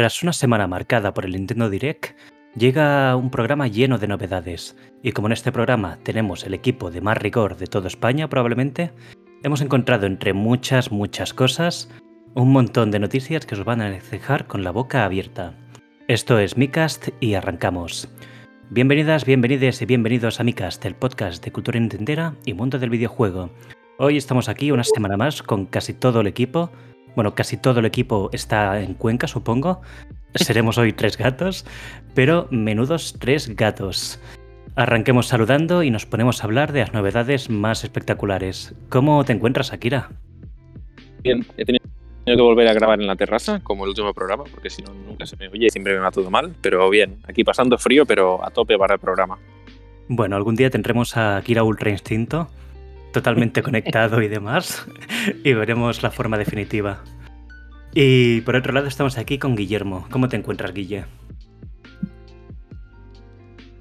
Tras una semana marcada por el Nintendo Direct, llega un programa lleno de novedades. Y como en este programa tenemos el equipo de más rigor de toda España probablemente, hemos encontrado entre muchas, muchas cosas un montón de noticias que os van a dejar con la boca abierta. Esto es Micast y arrancamos. Bienvenidas, bienvenides y bienvenidos a Micast, el podcast de cultura nintendera y mundo del videojuego. Hoy estamos aquí una semana más con casi todo el equipo, bueno, casi todo el equipo está en Cuenca, supongo. Seremos hoy tres gatos, pero menudos tres gatos. Arranquemos saludando y nos ponemos a hablar de las novedades más espectaculares. ¿Cómo te encuentras, Akira? Bien, he tenido que volver a grabar en la terraza, como el último programa, porque si no, nunca se me oye y siempre me va todo mal. Pero bien, aquí pasando frío, pero a tope para el programa. Bueno, algún día tendremos a Akira Ultra Instinto totalmente conectado y demás, y veremos la forma definitiva. Y por otro lado estamos aquí con Guillermo. ¿Cómo te encuentras, Guille?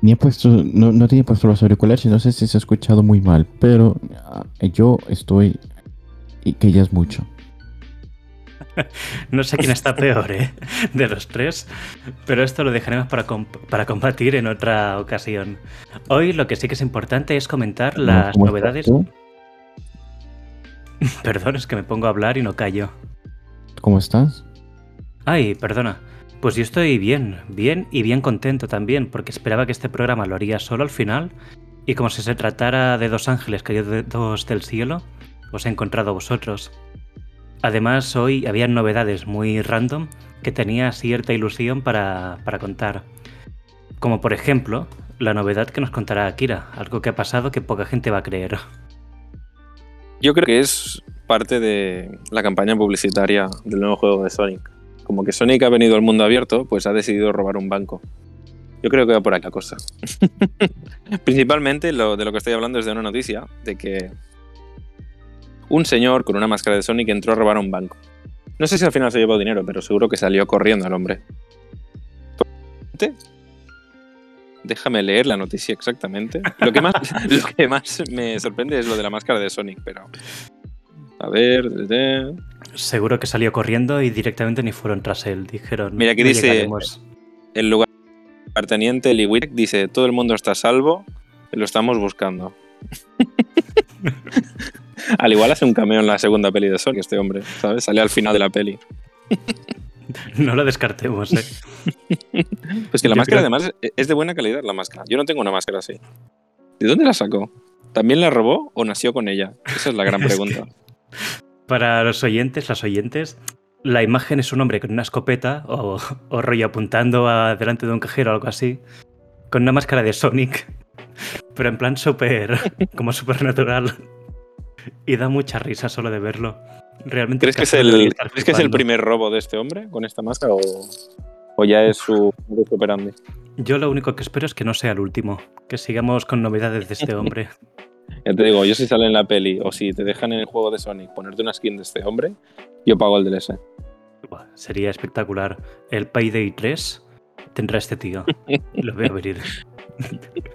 Ni he puesto, no, no tenía puesto los auriculares y no sé si se ha escuchado muy mal, pero ah, yo estoy y que ya es mucho. no sé quién está peor, ¿eh? De los tres, pero esto lo dejaremos para, para combatir en otra ocasión. Hoy lo que sí que es importante es comentar las novedades. Perdón, es que me pongo a hablar y no callo. ¿Cómo estás? Ay, perdona. Pues yo estoy bien, bien y bien contento también, porque esperaba que este programa lo haría solo al final, y como si se tratara de dos ángeles caídos del cielo, os he encontrado a vosotros. Además, hoy había novedades muy random que tenía cierta ilusión para, para contar. Como por ejemplo, la novedad que nos contará Akira, algo que ha pasado que poca gente va a creer. Yo creo que es parte de la campaña publicitaria del nuevo juego de Sonic. Como que Sonic ha venido al mundo abierto, pues ha decidido robar un banco. Yo creo que va por aquí la cosa. Principalmente lo, de lo que estoy hablando es de una noticia de que un señor con una máscara de Sonic entró a robar un banco. No sé si al final se llevó dinero, pero seguro que salió corriendo el hombre. Déjame leer la noticia exactamente. Lo que, más, lo que más me sorprende es lo de la máscara de Sonic, pero. A ver. Seguro que salió corriendo y directamente ni fueron tras él. Dijeron. Mira, aquí dice. El lugar teniente Liwik dice: Todo el mundo está a salvo, lo estamos buscando. al igual hace un cameo en la segunda peli de Sonic, este hombre, ¿sabes? Sale al final de la peli. No lo descartemos, ¿eh? pues que la máscara, además, es de buena calidad, la máscara. Yo no tengo una máscara así. ¿De dónde la sacó? ¿También la robó o nació con ella? Esa es la gran pregunta. para los oyentes, las oyentes, la imagen es un hombre con una escopeta o, o rollo apuntando a delante de un cajero o algo así, con una máscara de Sonic, pero en plan súper, como súper natural. Y da mucha risa solo de verlo. Realmente ¿Crees, que es, el, que es el primer robo de este hombre con esta máscara o, ya es su operandi? Yo lo único que espero es que no sea el último, que sigamos con novedades de este hombre. ya te digo, yo si sale en la peli o si te dejan en el juego de Sonic ponerte una skin de este hombre, yo pago el DLC. sería espectacular. El Payday 3 tendrá este tío. lo veo venir.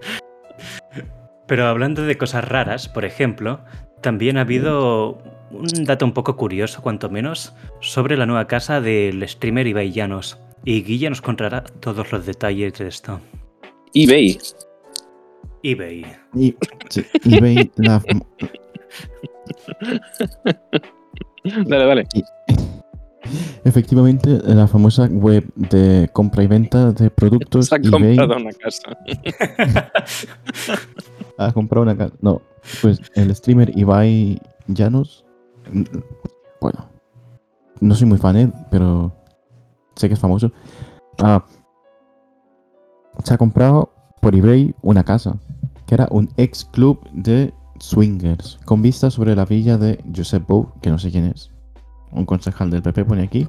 Pero hablando de cosas raras, por ejemplo, también ha habido un dato un poco curioso, cuanto menos, sobre la nueva casa del streamer Ibai Llanos. Y Guilla nos contará todos los detalles de esto. eBay. eBay. eBay, la... dale, dale. Efectivamente, la famosa web de compra y venta de productos. Se ha comprado una casa. ha comprado una casa. No, pues el streamer Ibai Llanos. Bueno, no soy muy fan, pero sé que es famoso. Ah, se ha comprado por eBay una casa, que era un ex club de swingers, con vista sobre la villa de Josep Bou, que no sé quién es. Un concejal del PP pone aquí.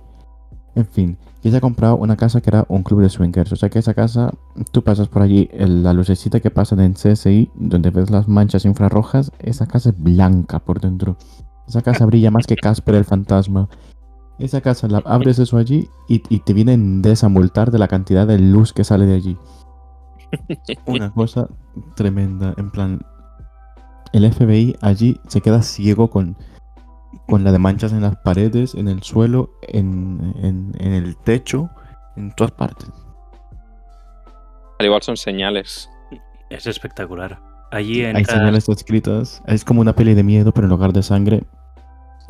En fin, que se ha comprado una casa que era un club de swingers. O sea que esa casa, tú pasas por allí, la lucecita que pasa en CSI, donde ves las manchas infrarrojas, esa casa es blanca por dentro. Esa casa brilla más que Casper el fantasma. Esa casa, la, abres eso allí y, te vienen desamultar de la cantidad de luz que sale de allí. Una cosa tremenda. En plan, el FBI allí se queda ciego con, con la de manchas en las paredes, en el suelo, en, en, el techo en todas partes. Al igual son señales. Es espectacular. Allí Hay señales escritas. Es como una peli de miedo, pero en lugar de sangre,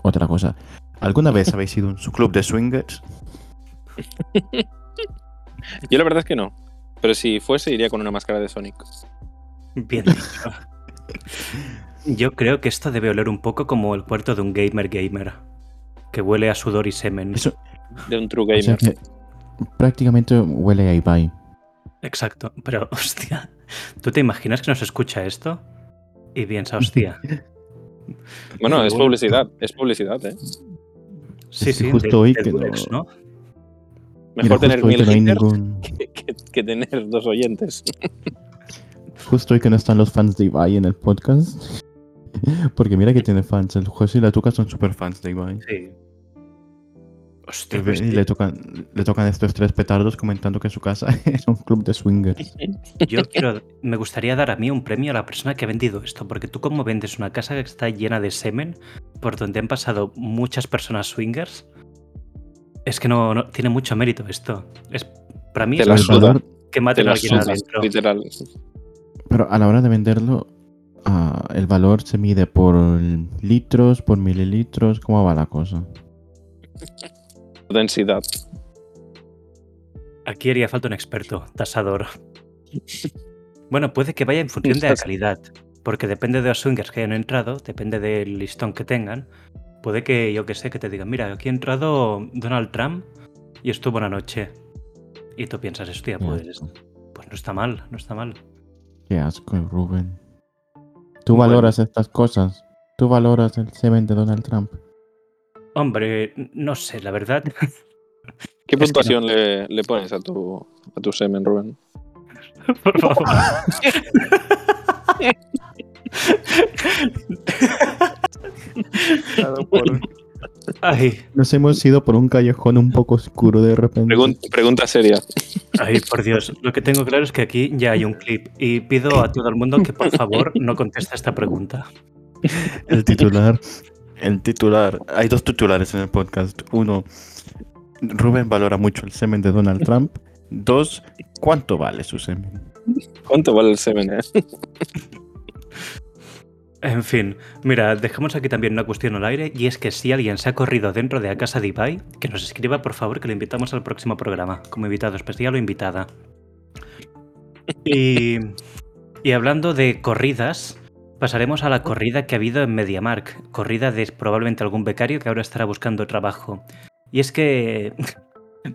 otra cosa. ¿Alguna vez habéis ido a su club de swingers? Yo la verdad es que no. Pero si fuese, iría con una máscara de Sonic. Bien dicho. Yo creo que esto debe oler un poco como el cuarto de un gamer gamer. Que huele a sudor y semen. Eso, De un true o sea gamer. que prácticamente huele a Ibai. Exacto. Pero, hostia, ¿tú te imaginas que nos escucha esto? Y piensa, hostia. Bueno, es publicidad. Es publicidad, ¿eh? Sí, sí, justo de- hoy de que Durex, no- ¿no? Mejor Mira, tener mil que no hay haters ningún- que, que- que tener dos oyentes. Justo hoy que no están los fans de Ibai en el podcast. Porque mira que tiene fans. El José y la Tuca son super fans de Ibai. Sí. Hostia, Y pues, le tocan, le tocan estos tres petardos comentando que su casa es un club de swingers. yo quiero, me gustaría dar a mí un premio a la persona que ha vendido esto, porque tú como vendes una casa que está llena de semen, por donde han pasado muchas personas swingers, es que no, no- tiene mucho mérito esto. Es para mí Te es la que Te maten a alguien adentro. literal. pero a la hora de venderlo, ah, el valor se mide por litros, por mililitros. ¿Cómo va la cosa? Densidad. Aquí haría falta un experto, tasador. Bueno, puede que vaya en función de la calidad, porque depende de los swingers que hayan entrado, depende del listón que tengan. Puede que, yo que sé, que te digan, mira, aquí ha entrado Donald Trump y estuvo una noche. Y tú piensas, hostia, pues, pues no está mal, no está mal. Qué asco, Rubén. ¿Tú Bueno. valoras estas cosas? ¿Tú valoras el semen de Donald Trump? Hombre, no sé, la verdad. ¿Qué puntuación le, le pones a tu, a tu semen, Rubén? Por favor. Ay, Nos hemos ido por un callejón un poco oscuro de repente. Pregun- pregunta seria. ay, por Dios. Lo que tengo claro es que aquí ya hay un clip y pido a todo el mundo que por favor no conteste esta pregunta. El titular. El titular. Hay dos titulares en el podcast. Uno, Rubén valora mucho el semen de Donald Trump. Dos, ¿cuánto vale su semen? ¿Cuánto vale el semen? eh? En fin, mira, dejamos aquí también una cuestión al aire y es que si alguien se ha corrido dentro de la casa de Ibai, que nos escriba por favor que lo invitamos al próximo programa, como invitado especial o invitada. Y, y hablando de corridas, pasaremos a la corrida que ha habido en MediaMark, corrida de probablemente algún becario que ahora estará buscando trabajo. Y es que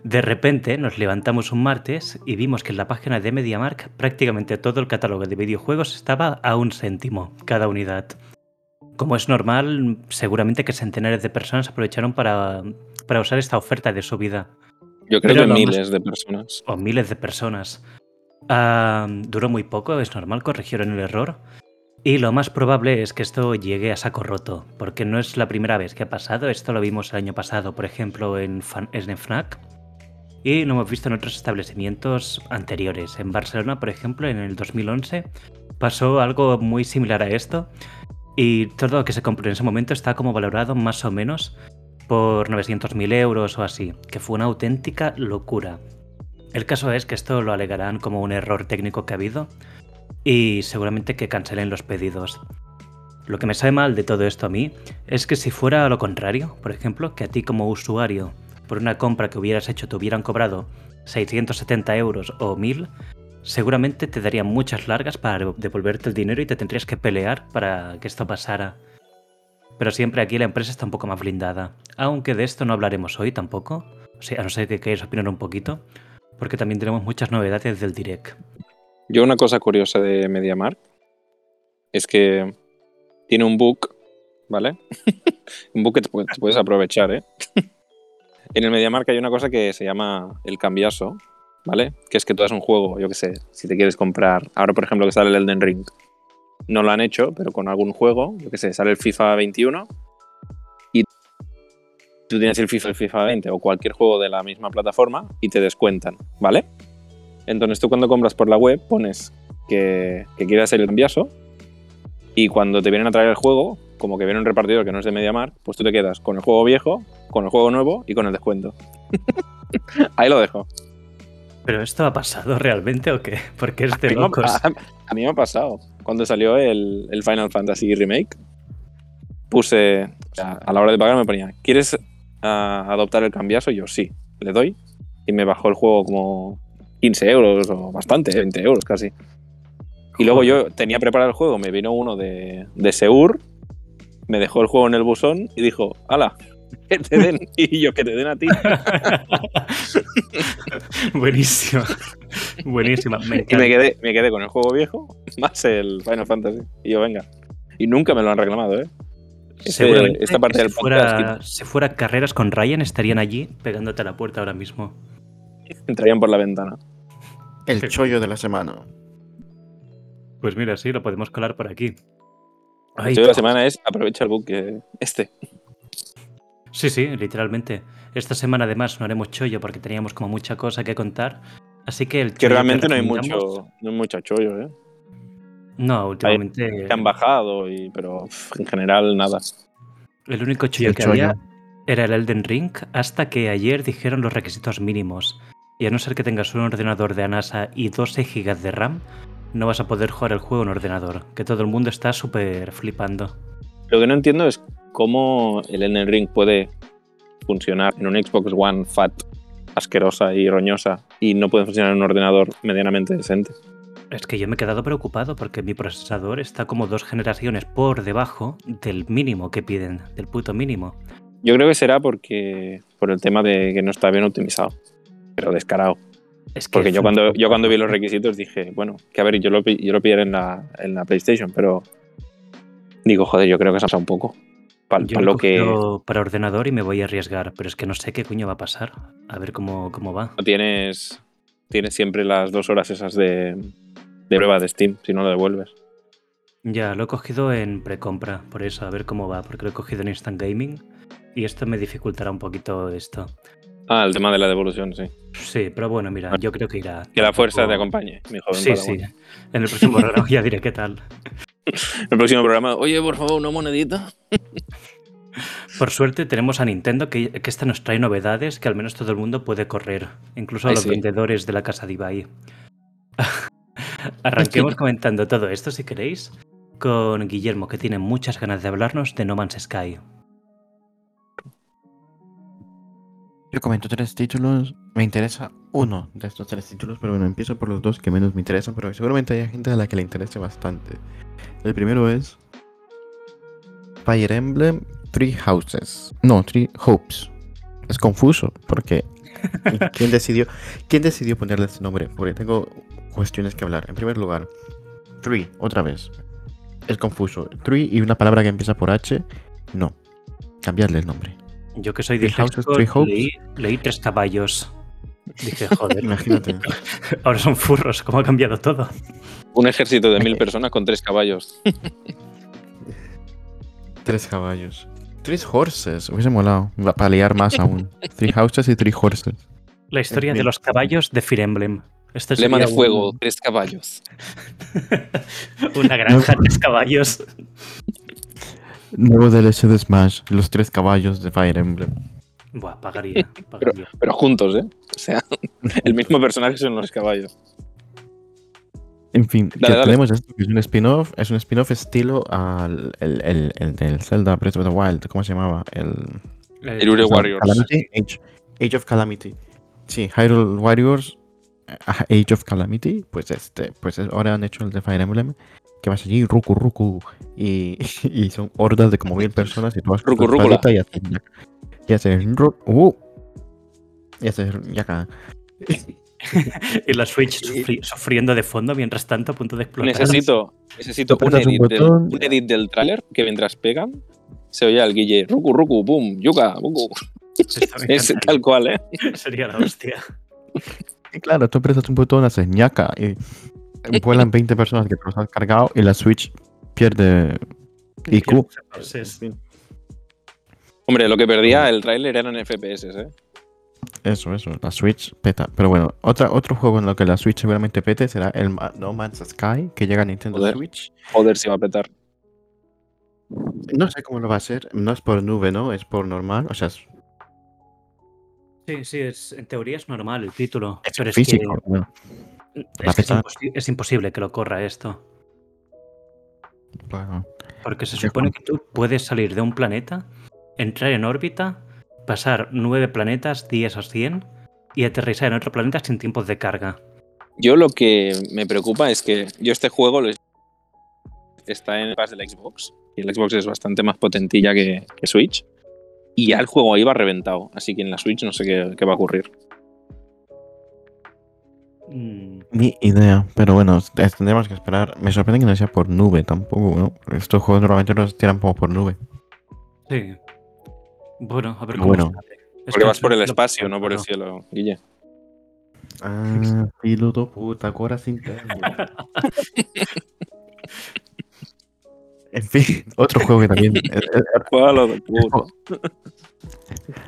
de repente nos levantamos un martes y vimos que en la página de MediaMark prácticamente todo el catálogo de videojuegos estaba a un céntimo cada unidad. Como es normal, seguramente que centenares de personas aprovecharon para, para usar esta oferta de subida. Yo creo Pero que miles más- de personas. O miles de personas. Ah, duró muy poco, es normal, corrigieron el error. Y lo más probable es que esto llegue a saco roto, porque no es la primera vez que ha pasado. Esto lo vimos el año pasado, por ejemplo, en, Fan- en FNAC. Y lo hemos visto en otros establecimientos anteriores. En Barcelona, por ejemplo, en el 2011, pasó algo muy similar a esto. Y todo lo que se compró en ese momento está como valorado más o menos por 900.000 euros o así, que fue una auténtica locura. El caso es que esto lo alegarán como un error técnico que ha habido y seguramente que cancelen los pedidos. Lo que me sabe mal de todo esto a mí es que si fuera lo contrario, por ejemplo, que a ti como usuario, por una compra que hubieras hecho te hubieran cobrado 670 euros o 1000, seguramente te darían muchas largas para devolverte el dinero y te tendrías que pelear para que esto pasara. Pero siempre aquí la empresa está un poco más blindada. Aunque de esto no hablaremos hoy tampoco. O sea, a no ser que queráis opinar un poquito. Porque también tenemos muchas novedades del direct. Yo una cosa curiosa de MediaMarkt es que tiene un book, ¿vale? un book que te puedes aprovechar, ¿eh? en el MediaMarkt hay una cosa que se llama el cambiaso, ¿vale? Que es que tú das un juego, yo qué sé, si te quieres comprar, ahora por ejemplo que sale el Elden Ring, no lo han hecho, pero con algún juego, yo qué sé, sale el FIFA 21 y tú tienes el FIFA, FIFA 20 o cualquier juego de la misma plataforma y te descuentan, ¿vale? Entonces tú cuando compras por la web pones que, que quieres hacer el cambiaso y cuando te vienen a traer el juego, como que viene un repartidor que no es de MediaMarkt, pues tú te quedas con el juego viejo, con el juego nuevo y con el descuento. Ahí lo dejo. ¿Pero esto ha pasado realmente o qué? Porque es de A mí me ha- locos. A, a mí me ha pasado. Cuando salió el, el Final Fantasy Remake, puse, o sea, a la hora de pagar me ponía, ¿quieres ah, adoptar el cambiazo? Y yo, sí, le doy. Y me bajó el juego como 15 euros o bastante, 20 euros casi. Y luego yo tenía preparado el juego, me vino uno de, de Seur, me dejó el juego en el buzón y dijo, ¡hala! Que te den. Y yo, que te den a ti. Buenísima. Buenísima. Me Y me quedé, me quedé con el juego viejo más el Final Fantasy. Y yo, venga. Y nunca me lo han reclamado, ¿eh? Este- esta parte que del si fuera, podcast si fuera carreras con Ryan estarían allí pegándote a la puerta ahora mismo. entrarían por la ventana. El chollo de la semana. Pues mira, sí, lo podemos colar por aquí. El Ay, de la semana es aprovecha el book que este. Sí, sí, literalmente. Esta semana además no haremos chollo porque teníamos como mucha cosa que contar. Así que el Que chollo realmente no hay mucho, no hay mucho chollo, ¿eh? No, últimamente. Que han bajado, y, pero pff, en general nada. El único chollo el que chollo. había era el Elden Ring hasta que ayer dijeron los requisitos mínimos. Y a no ser que tengas un ordenador de ANASA y 12 GB de RAM, no vas a poder jugar el juego en ordenador. Que todo el mundo está súper flipando. Lo que no entiendo es cómo el Elden Ring puede funcionar en un Xbox One fat, asquerosa y roñosa y no puede funcionar en un ordenador medianamente decente. Es que yo me he quedado preocupado porque mi procesador está como dos generaciones por debajo del mínimo que piden, del puto mínimo. Yo creo que será porque por el tema de que no está bien optimizado, pero descarado. Es que Porque yo cuando, yo cuando vi los requisitos dije, bueno, que a ver, yo lo, yo lo pillaré en la, en la PlayStation, pero digo, joder, yo creo que se ha pasado un poco. Para Yo lo lo he que cogido para ordenador y me voy a arriesgar, pero es que no sé qué coño va a pasar. A ver cómo, cómo va. tienes, tienes siempre las dos horas esas de, de prueba de Steam, si no lo devuelves. Ya, lo he cogido en precompra, por eso, a ver cómo va, porque lo he cogido en Instant Gaming y esto me dificultará un poquito esto. Ah, el tema de la devolución, sí. Sí, pero bueno, mira, yo creo que irá. Que la fuerza te acompañe, mi joven Sí, sí. En el próximo programa ya diré qué tal. El próximo programa, oye, por favor, una monedita. Por suerte tenemos a Nintendo que, que esta nos trae novedades que al menos todo el mundo puede correr, incluso Ay, los sí. vendedores de la casa de Ibai. Arranquemos comentando todo esto, si queréis, con Guillermo, que tiene muchas ganas de hablarnos de No Man's Sky. Yo comento tres títulos. Me interesa uno de estos tres títulos, pero bueno, empiezo por los dos que menos me interesan, pero seguramente hay gente a la que le interese bastante. El primero es Fire Emblem Three Houses. No, Three Hopes. Es confuso, porque ¿quién decidió, ¿quién decidió ponerle este nombre? Porque tengo cuestiones que hablar. En primer lugar, Three, otra vez. Es confuso. Three y una palabra que empieza por H, no. Cambiarle el nombre. Yo que soy Hopes. leí, leí tres caballos. Dije, joder, Imagínate. ahora son furros, cómo ha cambiado todo. Un ejército de mil personas con tres caballos. Tres caballos. Tres horses. Hubiese molado. Para liar más aún. Three houses y three horses. La historia de los caballos de Fire Emblem. Esto Lema de fuego, un- tres caballos. una granja de caballos. Nuevo DLC de Smash. Los tres caballos de Fire Emblem. Buah, pagaría, pagaría. Pero juntos, ¿eh? O sea, el mismo personaje son los caballos. En fin, que Dale, dale. tenemos esto que es un spin-off. Es un spin-off estilo al el, el, el del Zelda Breath of the Wild. ¿Cómo se llamaba? El El Warriors. Calamity. Age, Age of Calamity. Sí, Hyrule Warriors. eh, Age of Calamity. Pues este. Pues es- ahora han hecho el de Fire Emblem. Que vas allí, Ruku Ruku. Y, y son hordas de como mil personas. Y tú vas Ruku espadita y haces. Y haces. Uh, y haces. Yaka. Y la Switch sufri- sufriendo de fondo mientras tanto a punto de explotar. Necesito, necesito un edit, del, un edit del tráiler que mientras pegan se oye al Guille, ruku, ruku, boom, yuka, buku. Es tal cual, ¿eh? Sería la hostia. Y claro, tú apretas un botón, haces ñaca y vuelan 20 personas que te los has cargado y la Switch pierde IQ. Hombre, lo que perdía el tráiler eran FPS, ¿eh? Eso, eso, la Switch peta. Pero bueno, otra, otro juego en lo que la Switch seguramente pete será el Ma- No Man's Sky, que llega a Nintendo Joder. Switch. Joder, si va a petar. No sé cómo lo va a hacer, no es por nube, ¿no? Es por normal, o sea, es- sí, Sí, es, en teoría es normal el título. Es pero es físico. que, bueno, es, la que es, pesada. imposi- es imposible que lo corra esto. Porque se supone que tú puedes salir de un planeta, entrar en órbita, pasar nueve planetas, 10 o 100, y aterrizar en otro planeta sin tiempos de carga. Yo lo que me preocupa es que yo este juego lo- está en el pass de la Xbox y el Xbox es bastante más potentilla que, que Switch y ya el juego ahí va reventado, así que en la Switch no sé qué, qué va a ocurrir. Mm, Ni idea, pero bueno, tendremos que esperar. Me sorprende que no sea por nube tampoco, ¿no? Estos juegos normalmente los tiran como por nube. sí. Bueno, a ver Pero cómo bueno. Es Porque que vas por el espacio, no por el cielo, Guille. Ah, piloto puta, corazón. En fin, otro juego que también. eh, eh, Palo de puta.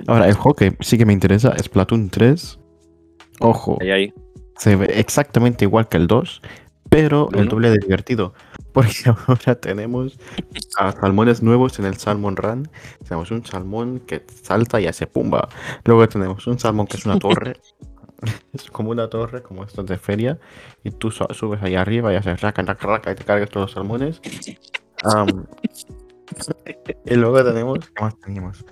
Ahora, el juego que sí que me interesa es Platoon 3. Ojo, Ahí, ahí. Se ve exactamente igual que el 2, pero ¿El doble de divertido. Porque ahora tenemos a salmones nuevos en el Salmon Run. Tenemos un salmón que salta y hace pumba. Luego tenemos un salmón que es una torre. es como una torre, como estos de feria. Y tú su- subes ahí arriba y haces raca, raca, raca y te cargas todos los salmones. Y luego tenemos. ¿Qué más teníamos?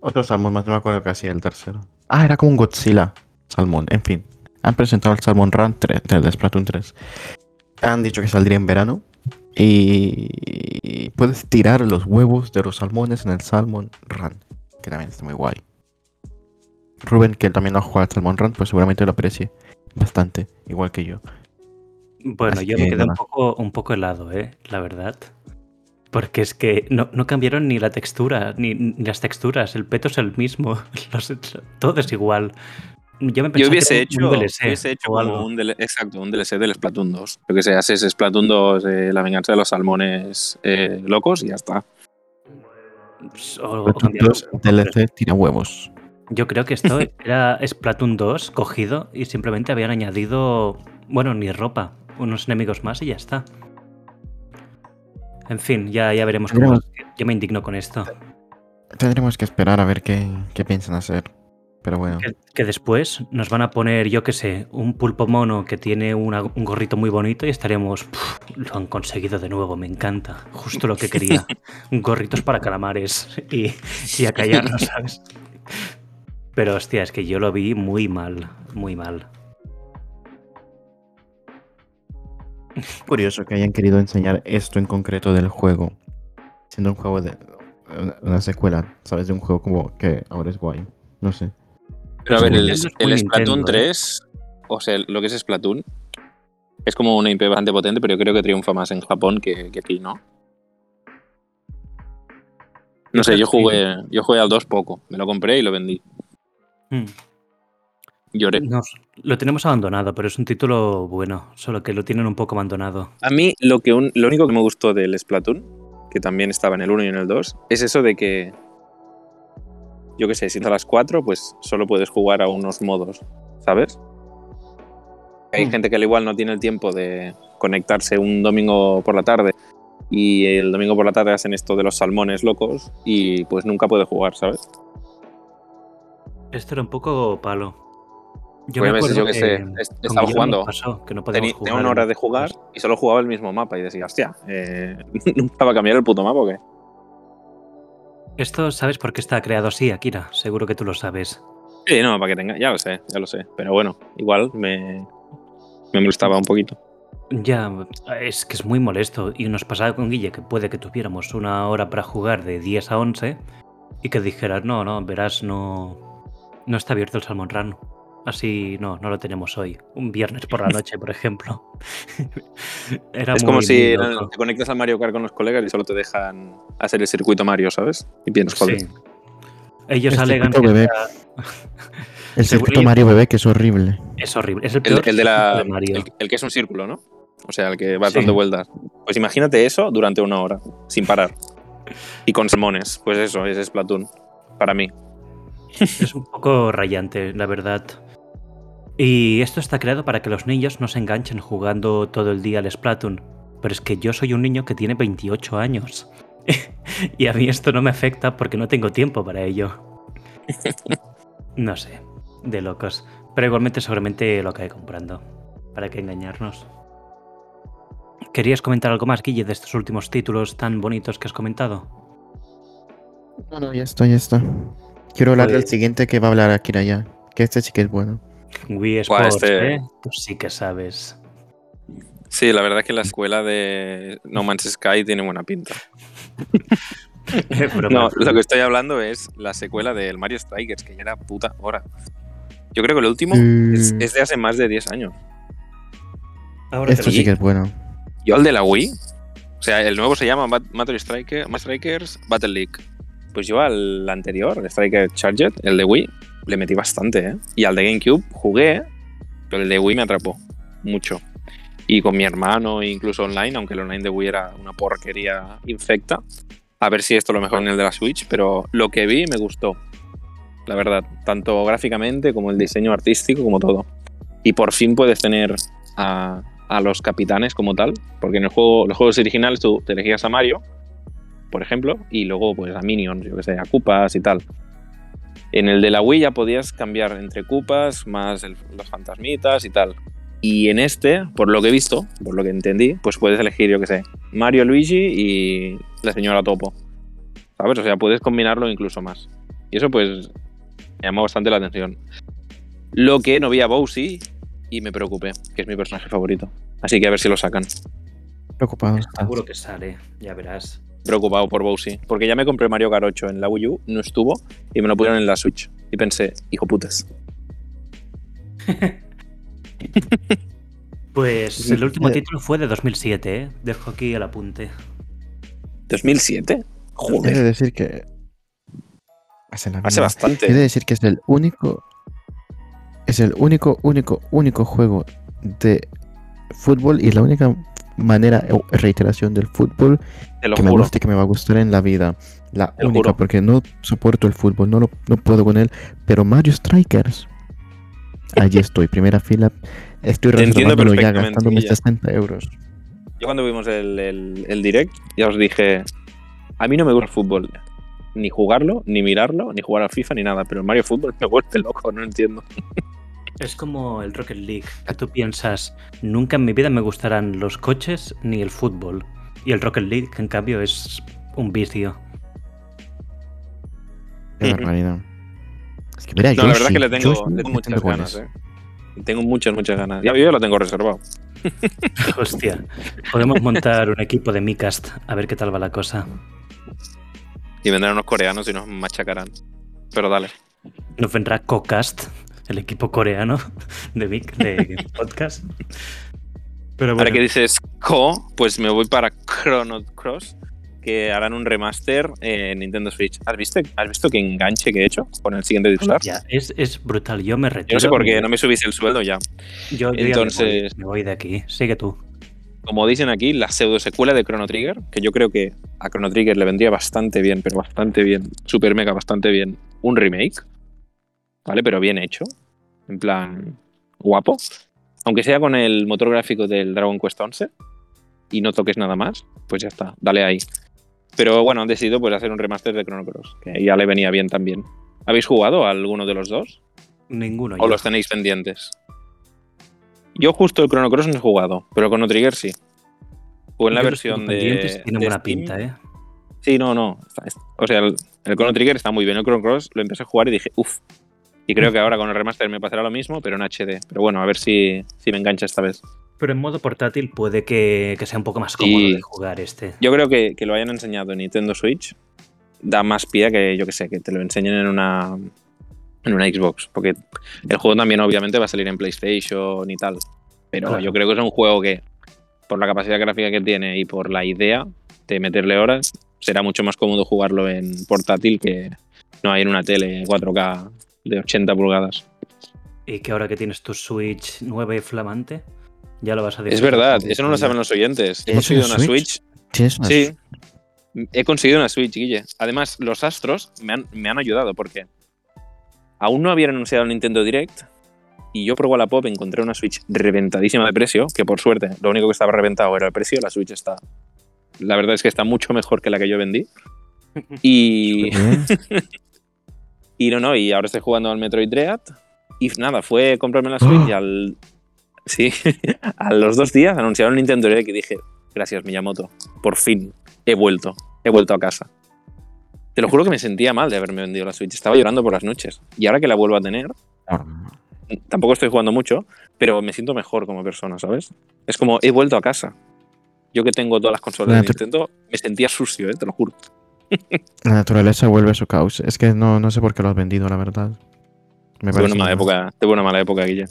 Otro salmón más, no me acuerdo casi el tercero. Ah, era como un Godzilla salmón. En fin, han presentado el Salmon Run 3, del Splatoon 3. Han dicho que saldría en verano. Y puedes tirar los huevos de los salmones en el Salmon Run. Que también está muy guay. Rubén, que también no ha jugado al Salmon Run, pues seguramente lo aprecie bastante, igual que yo. Bueno, Así yo me que quedé un poco, un poco helado, ¿eh? La verdad. Porque es que no, no cambiaron ni la textura, ni, ni las texturas. El peto es el mismo. los- todo es igual. Yo, me Yo pensaba que hubiese era un hecho, DLC hubiese hecho o algo. un, exacto, un DLC del Splatoon 2. Lo que sea, haces Splatoon 2, eh, la venganza de los salmones eh, locos y ya está. O- o Splatoon cambiarlo 2 un poco, pero DLC tira huevos. Yo creo que esto era Splatoon 2 cogido y simplemente habían añadido, bueno, ni ropa, unos enemigos más y ya está. En fin, ya, ya veremos cómo. Yo me indigno con esto. Tendremos que esperar a ver qué, qué piensan hacer. Pero bueno. Que, que después nos van a poner, yo qué sé, un pulpo mono que tiene una- un gorrito muy bonito y estaremos. "Puf, lo han conseguido de nuevo, me encanta. Justo lo que quería. Gorritos para calamares y, y a callarnos, ¿sabes? Pero hostia, es que yo lo vi muy mal, muy mal. curioso que hayan querido enseñar esto en concreto del juego. Siendo un juego de. Una, una secuela, ¿sabes? De un juego como que ahora es guay. No sé. Pero a ver, el, Splatoon Nintendo, ¿eh? 3, o sea, lo que es Splatoon, es como una IP bastante potente, pero yo creo que triunfa más en Japón que, que aquí, ¿no? No sé, yo jugué, yo jugué al 2 poco. Me lo compré y lo vendí. Hmm. Lloré. Nos- lo tenemos abandonado, pero es un título bueno, solo que lo tienen un poco abandonado. A mí lo, que un- lo único que me gustó del Splatoon, que también estaba en el 1 y en el 2, es eso de que, yo qué sé, si a las 4, pues solo puedes jugar a unos modos, ¿sabes? Hay Mm. gente que al igual no tiene el tiempo de conectarse un domingo por la tarde y el domingo por la tarde hacen esto de los salmones locos y pues nunca puede jugar, ¿sabes? Esto era un poco palo. Yo Porque me acuerdo yo sé, que con estaba jugando, pasó, que no Tenía, una hora de jugar y solo jugaba el mismo mapa y decía, hostia, eh, nunca va a cambiar el puto mapa o qué. Esto, ¿sabes por qué está creado así, Akira? Seguro que tú lo sabes. Sí, no, para que tenga, ya lo sé, ya lo sé. Pero bueno, igual me, me molestaba un poquito. Ya, es que es muy molesto. Y nos pasaba con Guille que puede que tuviéramos una hora para jugar de 10 a 11 y que dijeras, no, no, verás, no, no está abierto el Salmon Run. Así, no, no lo tenemos hoy. Un viernes por la noche, por ejemplo. Era es muy, como si loco. te conectas al Mario Kart con los colegas y solo te dejan hacer el circuito Mario, ¿sabes? Y piensas, joder. Sí. Ellos El alegan que bebé. El circuito Mario Bebé, que es horrible. es horrible. Es el El, peor el de la, circuito de Mario. el, el que es un círculo, ¿no? O sea, el que va Sí. dando vueltas. Pues imagínate eso durante una hora, sin parar. Y con salmones. Pues eso, es Splatoon. Para mí. Es un poco rayante, la verdad. Y esto está creado para que los niños no se enganchen jugando todo el día al Splatoon. Pero es que yo soy un niño que tiene 28 años. y a mí esto no me afecta porque no tengo tiempo para ello. No sé. de locos. Pero igualmente seguramente lo acabé comprando. ¿Para qué engañarnos? ¿Querías comentar algo más, Guille, de estos últimos títulos tan bonitos que has comentado? No, no, ya está, ya está. Quiero hablar del siguiente que va a hablar Akira ya. Que este sí que es bueno. Wii Buah, Sports, este- ¿eh? Tú sí que sabes. Sí, la verdad es que la escuela de No Man's Sky tiene buena pinta. No, lo que estoy hablando es la secuela del Mario Strikers, que ya era puta hora. Yo creo que el último es, Mm. es de hace más de 10 años. ahora Esto sí que es bueno. Yo al de la Wii, o sea, el nuevo se llama Bat- Mario Striker, Mario Strikers Battle League. Pues yo al anterior, el Striker Charged, el de Wii, le metí bastante, ¿eh? Y al de GameCube jugué, pero el de Wii me atrapó mucho. Y con mi hermano, incluso online, aunque el online de Wii era una porquería infecta. A ver si esto lo mejor en el de la Switch, pero lo que vi me gustó. La verdad, tanto gráficamente como el diseño artístico, como todo. Y por fin puedes tener a, a los capitanes como tal, porque en el juego, los juegos originales tú te elegías a Mario, por ejemplo, y luego pues a Minions, yo que sé, a Koopas y tal. En el de la Wii ya podías cambiar entre Koopas más el- los fantasmitas y tal. Y en este, por lo que he visto, por lo que entendí, pues puedes elegir, yo que sé, Mario, Luigi y la señora Topo. ¿Sabes? O sea, puedes combinarlo incluso más. Y eso pues me llamó bastante la atención. Lo que no vi a Bowsy y me preocupé, que es mi personaje favorito. Así que a ver si lo sacan. Preocupado. Seguro que sale, ya verás. Preocupado por Bowsy. Porque ya me compré Mario Kart 8 en la Wii U, no estuvo, y me lo pusieron en la Switch. Y pensé, hijo putas. Pues el último título fue de 2007, ¿eh? Dejo aquí el apunte. ¿2007? He de Joder, decir que. Hace, la hace vida. bastante. De decir que es el único. Es el único, único, único juego de fútbol y la única manera o reiteración del fútbol que me juro. gusta y que me va a gustar en la vida. La Te única, porque no soporto el fútbol, no, lo, no puedo con él. Pero Mario Strikers, allí estoy, primera fila. Estoy reservándolo ya, gastándome Guilla. 60 euros. Yo cuando vimos el, el- el direct, ya os dije, a mí no me gusta el fútbol. Ni jugarlo, ni mirarlo, ni jugar al FIFA, ni nada. Pero el Mario Fútbol me vuelve loco, no entiendo. Es como el Rocket League, que tú piensas, nunca en mi vida me gustarán los coches ni el fútbol. Y el Rocket League, en cambio, es un vicio. Qué barbaridad. Es que mira, No, la verdad es que le tengo, Yoshi le tengo muchas ganas. ¿eh? Tengo muchas, muchas ganas. Ya yo lo tengo reservado. Hostia, podemos montar un equipo de Micast a ver qué tal va la cosa. Y vendrán unos coreanos y nos machacarán. Pero dale. Nos vendrá Cocast, el equipo coreano de, Mic, de podcast. Pero Ahora bueno, que dices Co, pues me voy para Chrono Cross, que harán un remaster en Nintendo Switch. ¿Has visto, ¿Has visto qué enganche que he hecho con el siguiente titular? es, es brutal. Yo me retiro. Yo no sé por qué, no me subís el sueldo ya. Yo, yo ya me voy, Entonces- me voy de aquí. Sigue tú. Como dicen aquí, la pseudo secuela de Chrono Trigger, que yo creo que a Chrono Trigger le vendría bastante bien, pero bastante bien, super mega, bastante bien, un remake, ¿vale? Pero bien hecho, en plan guapo. Aunque sea con el motor gráfico del Dragon Quest 11 y no toques nada más, pues ya está, dale ahí. Pero bueno, han decidido pues hacer un remaster de Chrono Cross, que ya le venía bien también. ¿Habéis jugado a alguno de los dos? Ninguno. ¿O yo. los tenéis pendientes? Yo justo el Chrono Cross no he jugado, pero Chrono Trigger sí. O en la Yo versión de. Tiene buena pinta, ¿eh? Sí, no, no. o sea, el, el Chrono Trigger está muy bien. El Chrono Cross lo empecé a jugar y dije, uff. Y creo que ahora con el remaster me pasará lo mismo, pero en HD. Pero bueno, a ver si, si me engancha esta vez. Pero en modo portátil puede que, que sea un poco más Sí. cómodo de jugar este. Yo creo que, que lo hayan enseñado en Nintendo Switch da más pie que, yo que sé, que te lo enseñen en una, en una Xbox. Porque el juego también obviamente va a salir en PlayStation y tal. Pero Claro. yo creo que es un juego que, por la capacidad gráfica que tiene y por la idea de meterle horas, será mucho más cómodo jugarlo en portátil que no hay en una tele 4K de 80 pulgadas. Y que ahora que tienes tu Switch nueva y flamante, ya lo vas a Es verdad, eso no lo saben los oyentes. He ¿Tienes conseguido una Switch? Switch ¿Tienes una Sí. He conseguido una Switch, Guille. Además, los astros me han, me han ayudado porque aún no habían anunciado el Nintendo Direct y yo probé la pop encontré una Switch reventadísima de precio, que por suerte lo único que estaba reventado era el precio, la Switch está... La verdad es que está mucho mejor que la que yo vendí. Y. y no, no, y ahora estoy jugando al Metroid Dread Y nada, fue comprarme la Switch y ¡Ah! al. Sí, a los dos días anunciaron Nintendo Direct y dije, gracias Miyamoto, por fin he vuelto, he vuelto a casa. Te lo juro que me sentía mal de haberme vendido la Switch, estaba llorando por las noches. Y ahora que la vuelvo a tener, tampoco estoy jugando mucho, pero me siento mejor como persona, ¿sabes? Es como, he vuelto a casa. Yo que tengo todas las consolas de Nintendo, me sentía sucio, ¿eh? te lo juro. La naturaleza vuelve a su caos. Es que no, no sé por qué lo has vendido, la verdad. Me Tuve una parece mala mal. época, tuve una mala época, Guille.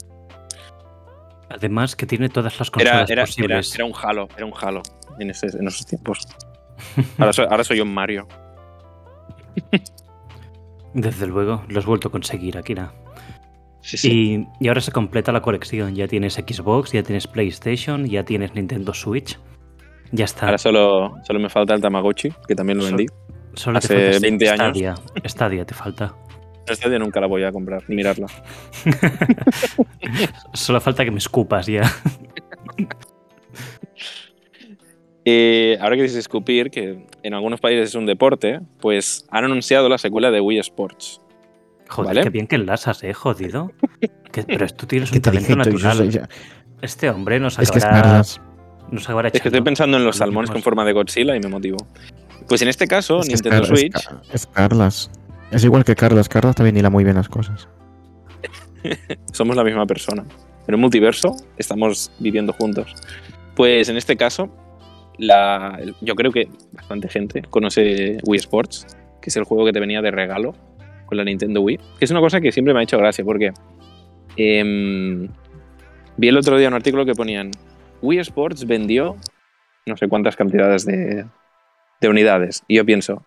Además que tiene todas las Era, consolas era, era, posibles. era un Halo, era un Halo en, ese- en esos tiempos. Ahora soy, ahora soy un Mario. Desde luego, lo has vuelto a conseguir, Akira. Sí, Y, y ahora se completa la colección. Ya tienes Xbox, ya tienes PlayStation, ya tienes Nintendo Switch. Ya está. Ahora solo, solo me falta el Tamagotchi, que también lo So- vendí. Solo hace falta 20 años. Stadia. Stadia te falta. Esta día nunca la voy a comprar, ni mirarla. Solo falta que me escupas ya. Eh, ahora que dices escupir, que en algunos países es un deporte, pues han anunciado la secuela de Wii Sports. Joder, ¿Vale? qué bien que enlasas, eh, jodido. Que- pero tú tienes ¿Qué un talento natural. ya- Este hombre nos Es que es acabará, nos acabará Es que estoy pensando en los salmones con forma de Godzilla y me motivo. Pues en este caso, Es es Nintendo es Switch, Ca- Es Carlas. Es igual que Carlas. Carlas también hila muy bien las cosas. somos la misma persona. En un multiverso estamos viviendo juntos. Pues en este caso, la, yo creo que bastante gente conoce Wii Sports, que es el juego que te venía de regalo con la Nintendo Wii. Que es una cosa que siempre me ha hecho gracia, porque em, vi el otro día un artículo que ponían Wii Sports vendió no sé cuántas cantidades de, de unidades. Y yo pienso,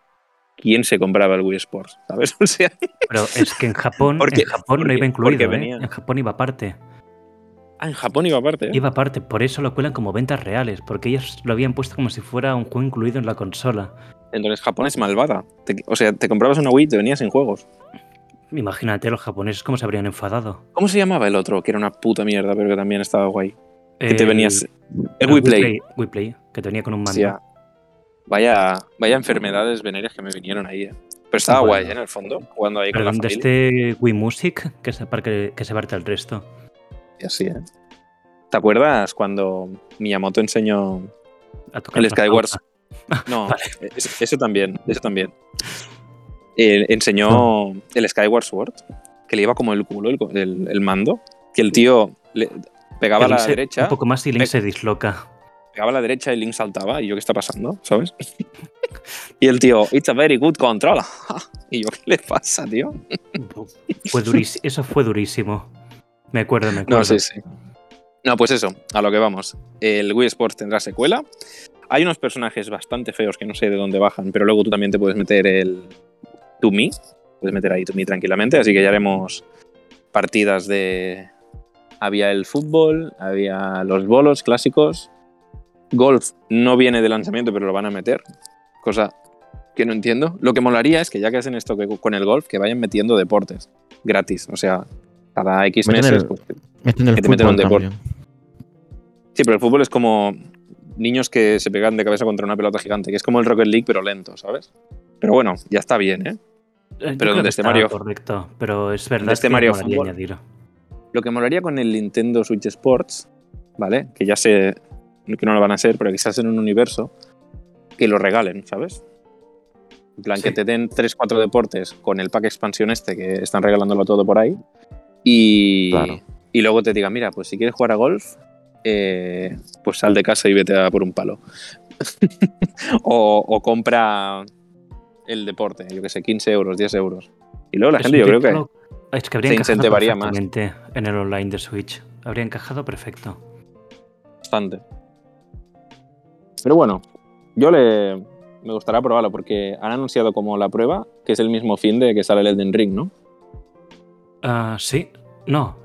¿quién se compraba el Wii Sports? ¿Sabes? O sea, Pero es que en Japón, Porque- en Japón no iba incluido, ¿eh? En Japón iba aparte. ah, en Japón iba aparte. ¿eh? Iba aparte, por eso lo cuelan como ventas reales, porque ellos lo habían puesto como si fuera un juego incluido en la consola. Entonces Japón es malvada. Te- o sea, te comprabas una Wii y te venías sin juegos. Imagínate los japoneses cómo se habrían enfadado. ¿Cómo se llamaba el otro? Que era una puta mierda, pero que también estaba guay. Que te venías. El el Wii Play. Wii Play, que te venía con un mando. Hostia. Vaya, vaya enfermedades venéreas que me vinieron ahí. eh. Pero estaba Bueno. guay, ¿eh? en el fondo, jugando ahí con la familia. esté Wii Music, que se, para que, se parte el resto. Y así, ¿eh? ¿Te acuerdas cuando Miyamoto enseñó A tocar el Skyward. No, Vale. eso, también, eso también. Eh, enseñó el Skyward Sword, que le iba como el culo el, el- el mando, que el tío le pegaba a la se- derecha, Un poco más y Link se disloca. Pegaba a la derecha y Link saltaba, y yo, ¿qué está pasando? ¿Sabes? y el tío, it's a very good control. y yo, ¿qué le pasa, tío? Fue durísimo. Eso fue durísimo. Me acuerdo, me acuerdo. No, sí, sí. No, pues eso, a lo que vamos. El Wii Sports tendrá secuela. Hay unos personajes bastante feos que no sé de dónde bajan, pero luego tú también te puedes meter el To Me. Puedes meter ahí To Me tranquilamente, así que ya haremos partidas de... Había el fútbol, había los bolos clásicos. Golf no viene de lanzamiento, pero lo van a meter. Cosa que no entiendo. Lo que molaría es que ya que hacen esto que- con el golf, que vayan metiendo deportes gratis. O sea, cada X Meten meses... el- pues, Meten el Que te meten un deporte. Sí, pero el fútbol es como niños que se pegan de cabeza contra una pelota gigante, que es como el Rocket League, pero lento, ¿sabes? Pero bueno, ya está bien, ¿eh? Eh, yo pero donde esté Mario- Correcto, pero es verdad que Mario Fútbol. añadir. Lo que molaría con el Nintendo Switch Sports, ¿vale? Que ya sé que no lo van a hacer, pero quizás en un universo, que lo regalen, ¿sabes? En plan, que te den 3-4 deportes con el pack expansión este, que están regalándolo todo por ahí, y, Claro. y luego te digan, mira, pues si quieres jugar a golf, eh, pues sal de casa y vete a por un palo. o, o compra el deporte, yo que sé, 15 euros, 10 euros. Y luego la Es gente, yo creo que Es que habría se encajado incentivaría más. en el online de Switch. Habría encajado perfecto. bastante. Pero bueno, yo le me gustaría probarlo porque han anunciado como la prueba que es el mismo fin de que sale el Elden Ring, ¿no? Ah, sí, no.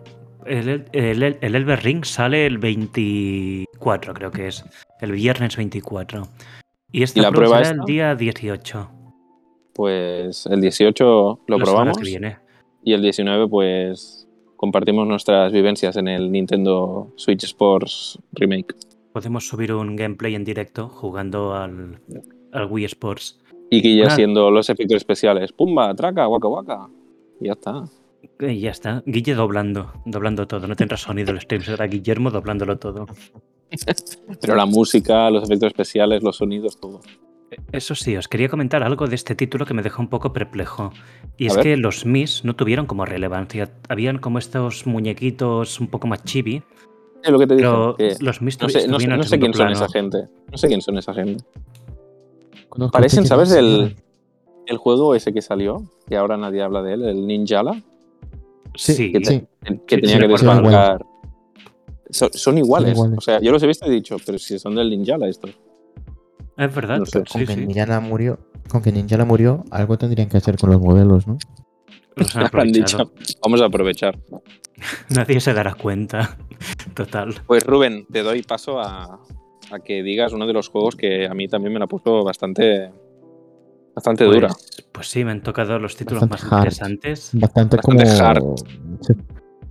El, el, el- el Elber Ring sale el 24, creo que es. El viernes 24. Y esta ¿Y la prueba prueba será el día 18. Pues el 18 lo probamos que viene. y el 19 pues compartimos nuestras vivencias en el Nintendo Switch Sports Remake. Podemos subir un gameplay en directo jugando al, al Wii Sports. Y que ya siendo los efectos especiales, pumba, traca, waka waka. Y ya está. Y ya está. Guille doblando, doblando todo. No tendrá sonido el stream, será Guillermo doblándolo todo. Pero la música, los efectos especiales, los sonidos, todo. Eso sí, os quería comentar algo de este título que me dejó un poco perplejo. Y A es ver. que los Mis no tuvieron como relevancia. Habían como estos muñequitos un poco más chibi, Es lo que te que los Mis no sé, no no quién son esa gente. No sé quién son esa gente. Conozco Parecen, ¿sabes? El, el juego ese que salió, que ahora nadie habla de él, el Ninjala, Sí, que, te- Sí, que Sí, tenía sí, que desbancar. Son, son iguales. iguales. O sea, yo los he visto y he dicho, pero si son del Ninjala estos. es verdad. no sé, con sí, que sí. Ninjala murió, con que Ninjala murió, algo tendrían que hacer con los modelos, ¿no? Los han Han dicho, vamos a aprovechar. Nadie se dará cuenta. Total. Pues Rubén, te doy paso a, a que digas uno de los juegos que a mí también me la puso bastante, bastante dura. Pues, pues sí, me han tocado los títulos Bastante más hard. interesantes. Bastante, Bastante como... hard. Se,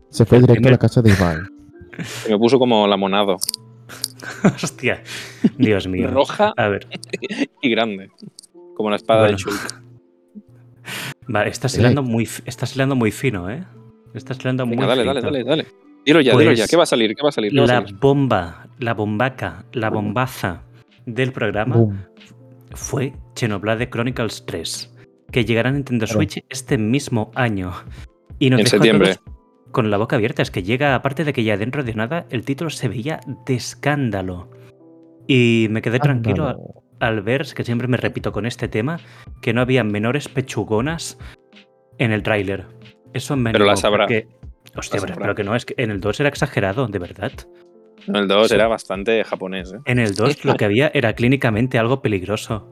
se fue directo a la casa de Ibai. Que me puso como lamonado. Hostia. Dios mío. Roja A ver, y grande. Como la espada Bueno. de Chulk. Vale, estás hilando muy, estás hilando muy fino, ¿eh? Estás hilando muy dale, dale, finito. dale, dale. Dilo ya, dilo Pues, ya. ¿Qué va a salir? ¿Qué va a salir? ¿Qué va a La salir? bomba, la bombaca, la bombaza del programa Boom. fue Xenoblade Chronicles 3, que llegará a Nintendo Claro. Switch este mismo año. Y nos En dejó a septiembre. todos con la boca abierta. Es que llega, aparte de que ya dentro de nada, el título se veía de escándalo. Y me quedé tranquilo. Al ver, que siempre me repito con este tema, que no había menores pechugonas en el tráiler. Eso me Pero las habrá. porque- Hostia, Las pero, habrá. pero que no, es que en el 2 era exagerado, de verdad. No, el 2 Sí. era bastante japonés, ¿eh? En el 2 lo que había era clínicamente algo peligroso.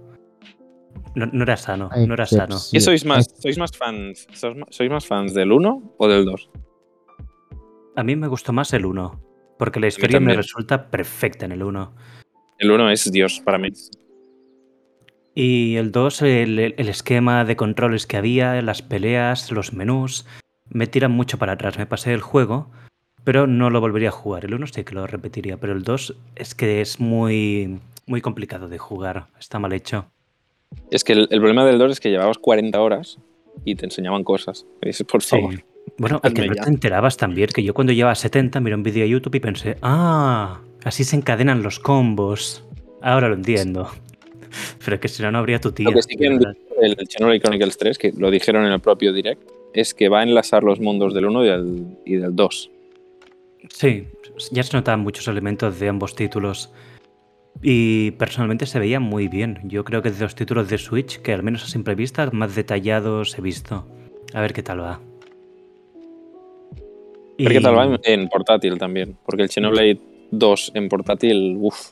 No, no era sano, no era sano. ¿Qué sois más? ¿Sois más fans? ¿Sois ma- ¿Sois más fans del 1 o del 2? A mí me gustó más el 1, porque la historia me resulta perfecta en el 1. El 1 es Dios para mí. Y el 2, el, el esquema de controles que había, las peleas, los menús, me tiran mucho para atrás. Me pasé el juego, pero no lo volvería a jugar. El 1 sí que lo repetiría, pero el 2 es que es muy, muy complicado de jugar. Está mal hecho. Es que el, el problema del 2 es que llevabas 40 horas y te enseñaban cosas. Y dices, por Sí. favor. Bueno, es que no te enterabas también que yo cuando llevaba 70 miré un vídeo de YouTube y pensé, ah, así se encadenan los combos. Ahora lo entiendo. Pero que si no, no habría tu tía. Lo que sí que han. El Xenoblade Chronicles 3, que lo dijeron en el propio Direct, es que va a enlazar los mundos del 1 y del, y del 2. Sí, ya se notaban muchos elementos de ambos títulos. Y personalmente se veía muy bien. Yo creo que es de los títulos de Switch que al menos a simple vista más detallados he visto. A ver qué tal va. A ver qué tal va Y- en, en portátil también. Porque el Xenoblade 2 en portátil, uff.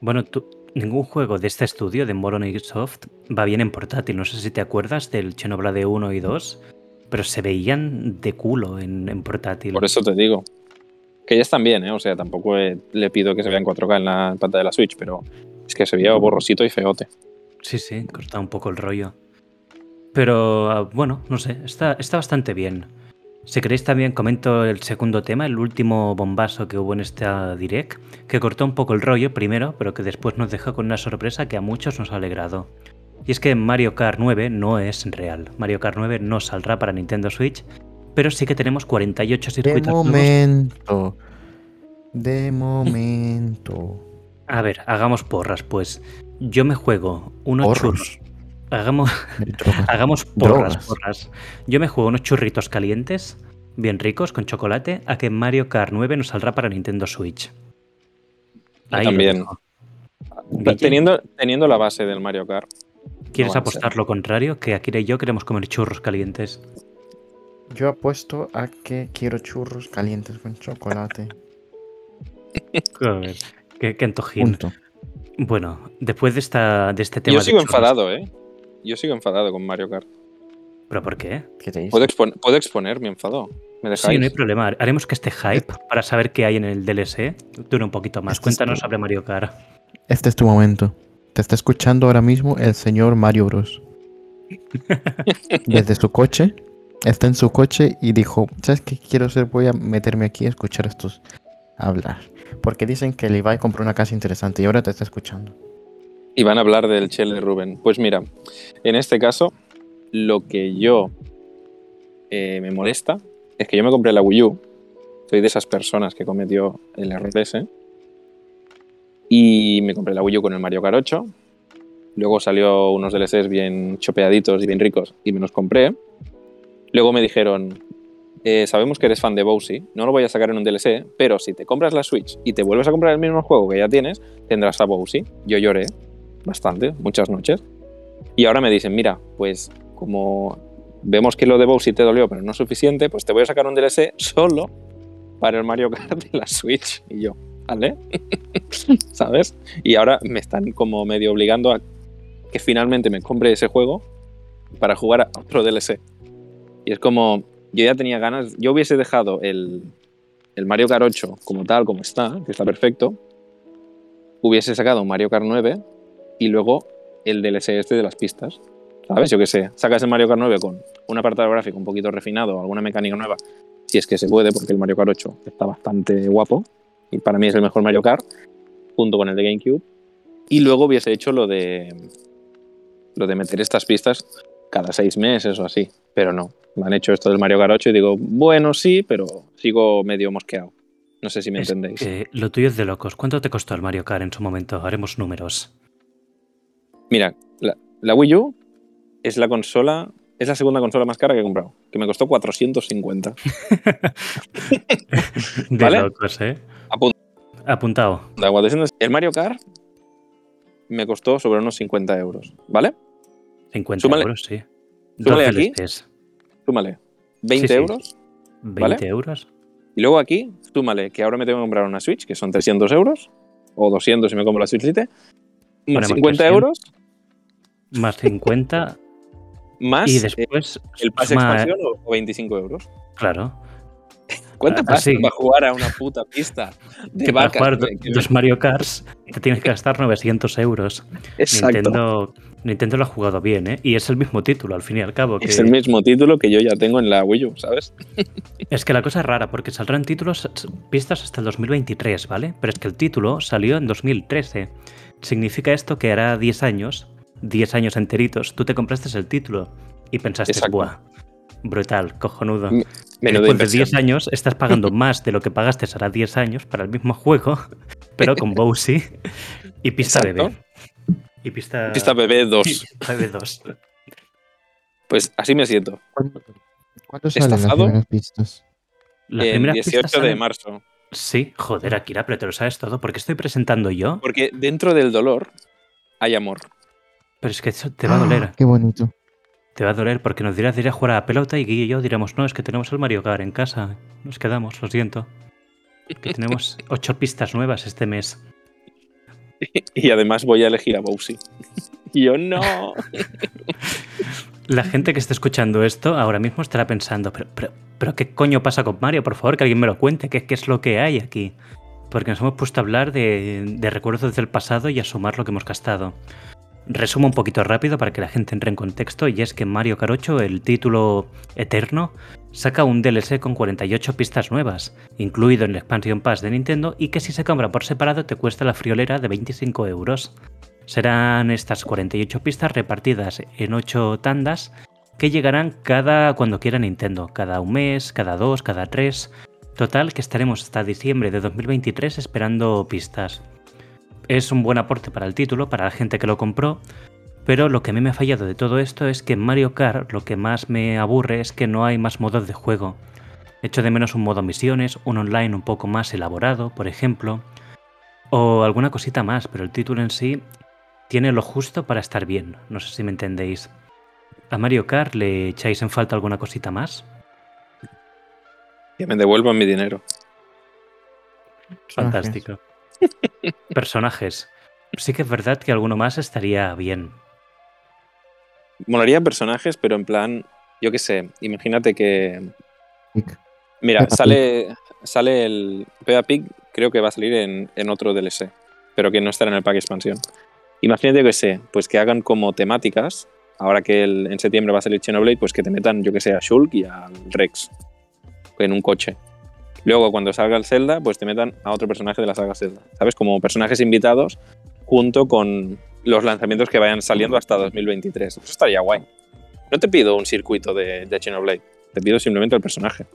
Bueno, tú- ningún juego de este estudio, de Moron Soft, va bien en portátil. No sé si te acuerdas del Xenoblade 1 y 2, pero se veían de culo en, en portátil. Por eso te digo. Que ya están bien, ¿eh? O sea, tampoco le pido que se vea en 4K en la pantalla de la Switch, pero es que se veía borrosito y feote. Sí, sí, corta un poco el rollo. Pero ah, bueno, no sé, está, está bastante bien. Si queréis también comento el segundo tema, el último bombazo que hubo en esta direct, que cortó un poco el rollo primero, pero que después nos deja con una sorpresa que a muchos nos ha alegrado. Y es que Mario Kart 9 no es real. Mario Kart 9 no saldrá para Nintendo Switch, pero sí que tenemos 48 De circuitos nuevos. momento. De momento. A ver, hagamos porras, pues. Yo me juego unos Porros. churros. Hagamos, Drogas. Hagamos porras, Drogas. porras. Yo me juego unos churritos calientes, bien ricos, con chocolate, a que Mario Kart 9 nos saldrá para Nintendo Switch. Yo también. Teniendo, teniendo la base del Mario Kart. ¿Quieres no a apostar lo contrario? Que Akira y yo queremos comer churros calientes. Yo apuesto a que quiero churros calientes con chocolate. Joder, qué, qué antojín. Punto. Bueno, después de, esta, de este tema. Yo de sigo churros- enfadado, ¿eh? Yo sigo enfadado con Mario Kart. ¿Pero por qué? ¿Qué te? ¿Puedo, expon- puedo exponer mi enfado? ¿Me Sí, no hay problema. Haremos que este hype para saber qué hay en el DLC dure un poquito más. Este es Cuéntanos tu- sobre Mario Kart. Este es tu momento. Te está escuchando ahora mismo el señor Mario Bros. Desde su coche. Está en su coche y dijo, ¿sabes qué quiero hacer? Voy a meterme aquí a escuchar estos hablar. Porque dicen que Levi compró una casa interesante y ahora te está escuchando. Y van a hablar del Shell de Rubén. Pues mira, en este caso, lo que yo eh, me molesta es que yo me compré la Wii U. Soy de esas personas que cometió el error ese. Y me compré la Wii U con el Mario Kart 8. Luego salió unos DLCs bien chopeaditos y bien ricos y me los compré. Luego me dijeron, eh, sabemos que eres fan de Bowsy, no lo voy a sacar en un DLC, pero si te compras la Switch y te vuelves a comprar el mismo juego que ya tienes, tendrás a Bowsy. Yo lloré bastante, muchas noches. Y ahora me dicen, mira, pues como vemos que lo de Bowsy te dolió, pero no es suficiente, pues te voy a sacar un DLC solo para el Mario Kart de la Switch. Y yo, ¿vale? ¿Sabes? Y ahora me están como medio obligando a que finalmente me compre ese juego para jugar a otro DLC. Y es como, yo ya tenía ganas, yo hubiese dejado el, el Mario Kart 8 como tal, como está, que está perfecto, hubiese sacado un Mario Kart 9 y luego el DLC este de las pistas. ¿Sabes? Yo qué sé, sacas el Mario Kart 9 con un apartado gráfico un poquito refinado, alguna mecánica nueva, si es que se puede, porque el Mario Kart 8 está bastante guapo y para mí es el mejor Mario Kart, junto con el de GameCube. Y luego hubiese hecho lo de lo de meter estas pistas cada seis meses o así, pero no. Me han hecho esto del Mario Kart 8 y digo, bueno, sí, pero sigo medio mosqueado. No sé si me Es entendéis. que lo tuyo es de locos. ¿Cuánto te costó el Mario Kart en su momento? Haremos números. Mira, la, la Wii U es la consola, es la segunda consola más cara que he comprado, que me costó 450. De ¿Vale? locos, ¿eh? Apunta. Apuntado. De 400. El Mario Kart me costó sobre unos 50 euros, ¿vale? 50 Súmale- euros, sí. súmale 12 aquí. Súmale 20 Sí, sí. euros 20 ¿Vale? euros. y luego aquí, súmale que ahora me tengo que comprar una Switch, que son 300 euros, o 200 si me compro la Switch Lite, más Ponemos 50 300. euros, Más 50. más y eh, después. el pase suma- expansión o- o 25 euros. Claro. ¿Cuánto Ah, pasa para jugar a una puta pista de Que para vacas? jugar güey? Que- dos Mario Karts te tienes que gastar 900 euros. Exacto. Nintendo, Nintendo lo ha jugado bien, ¿eh? Y es el mismo título, al fin y al cabo. Que Es el mismo título que yo ya tengo en la Wii U, ¿sabes? Es que la cosa es rara, porque saldrán títulos, pistas hasta el 2023, ¿vale? Pero es que el título salió en 2013. Significa esto que hará 10 años, 10 años enteritos, tú te compraste el título y pensaste, Exacto. ¡buah! Brutal, cojonudo. M- Menuda Después de inversión. 10 años estás pagando más de lo que pagaste hará 10 años para el mismo juego, pero con Bowsy y pista Exacto. bebé. Y pista, Pista bebé 2. y pista bebé 2. Pues así me siento. ¿Cuándo, ¿cuándo salen las ¿Estafado? primeras pistas? La el primera pista 18 de sale- marzo. Sí, joder, Akira, pero te lo sabes todo, porque estoy presentando yo, Porque dentro del dolor hay amor. Pero es que eso te va a doler. Ah, Qué bonito. Te va a doler porque nos dirás de ir a jugar a la pelota y Guille y yo diremos, no, es que tenemos el Mario Kart en casa. Nos quedamos, lo siento. Que tenemos ocho pistas nuevas este mes. Y además voy a elegir a Bowsy. Yo no. La gente que esté escuchando esto ahora mismo estará pensando, pero, pero, pero ¿qué coño pasa con Mario? Por favor, que alguien me lo cuente. ¿Qué, qué es lo que hay aquí? Porque nos hemos puesto a hablar de, de recuerdos del pasado y a sumar lo que hemos gastado. Resumo un poquito rápido para que la gente entre en contexto y es que Mario 8, el título eterno, saca un DLC con 48 pistas nuevas, incluido en el Expansion Pass de Nintendo y que si se compra por separado te cuesta la friolera de 25 euros. Serán estas 48 pistas repartidas en 8 tandas que llegarán cada cuando quiera Nintendo, cada un mes, cada dos, cada tres. Total que estaremos hasta diciembre de 2023 esperando pistas. Es un buen aporte para el título, para la gente que lo compró, pero lo que a mí me ha fallado de todo esto es que en Mario Kart lo que más me aburre es que no hay más modos de juego. Echo de menos un modo misiones, un online un poco más elaborado, por ejemplo, o alguna cosita más, pero el título en sí tiene lo justo para estar bien, no sé si me entendéis. ¿A Mario Kart le echáis en falta alguna cosita más? Que me devuelvan mi dinero. Fantástico. Personajes. Sí que es verdad que alguno más estaría bien. Molaría personajes, pero en plan, yo qué sé, imagínate que. Mira, Peppa sale, sale el Peppa Pig, creo que va a salir en, en otro DLC, pero que no estará en el pack expansión. Imagínate que sé, pues que hagan como temáticas, ahora que el- en septiembre va a salir Xenoblade, pues que te metan, yo que sé, a Shulk y al Rex en un coche. Luego, cuando salga el Zelda, pues te metan a otro personaje de la saga Zelda, ¿sabes? Como personajes invitados junto con los lanzamientos que vayan saliendo hasta 2023. Eso estaría guay. No te pido un circuito de, de Xenoblade, te pido simplemente el personaje.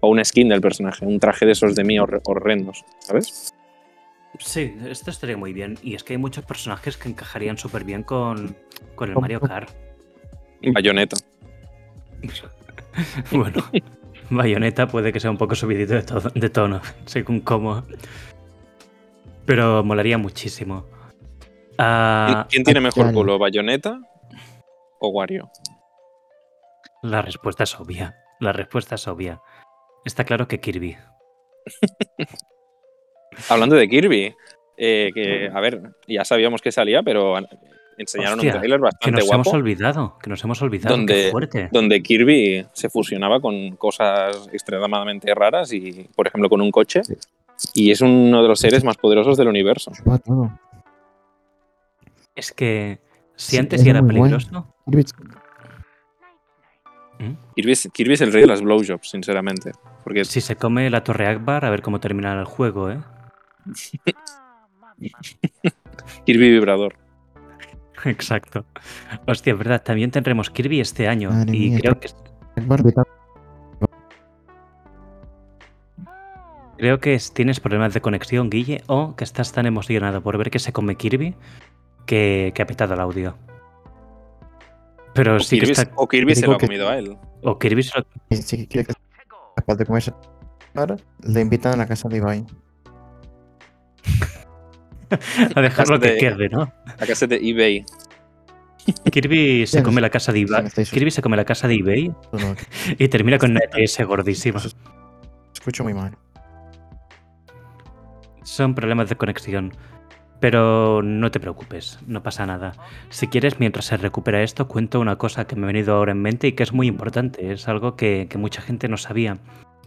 O un skin del personaje, un traje de esos de mí hor- horrendos, ¿sabes? Sí, esto estaría muy bien. Y es que hay muchos personajes que encajarían súper bien con, con el Mario. Kart. Bayonetta. bueno, Bayonetta puede que sea un poco subidito de, to- de tono, según cómo. Pero molaría muchísimo. ¿Quién, Ah, quién tiene mejor culo, Bayonetta o Wario? la respuesta es obvia. La respuesta es obvia. Está claro que Kirby. Hablando de Kirby, eh, que, a ver, ya sabíamos que salía, pero enseñaron Hostia, un trailer Que bastante nos hemos guapo, olvidado. Que nos hemos olvidado. Donde- Qué fuerte. donde Kirby se fusionaba con cosas extremadamente raras y, por ejemplo, con un coche. Sí. Y es uno de los seres más poderosos del universo. Es que si Sí, antes era bueno. peligroso. Kirby, ¿Mm? Kirby es, Kirby es el rey de las blowjobs, sinceramente. Porque Si se come la torre Akbar, a ver cómo termina el juego, ¿eh? Kirby vibrador. Exacto. Hostia, es verdad, también tendremos Kirby este año. Madre y mía, creo que creo que es- tienes problemas de conexión, Guille, o que estás tan emocionado por ver que se come Kirby que, que ha petado el audio. Pero O sí que está. o Kirby se lo ha que- comido a él. O Kirby se lo- si quiere que sea capaz de comerse ahora, le invitan a la casa de Ibai. a dejarlo que de- quede, ¿no? La casa de eBay. Kirby se come la casa de eBay. Kirby se come la casa de eBay y termina con una ETS gordísima. escucho muy mal. Son problemas de conexión. Pero no te preocupes, no pasa nada. Si quieres, mientras se recupera esto, cuento una cosa que me ha venido ahora en mente y que es muy importante. Es algo que, que mucha gente no sabía.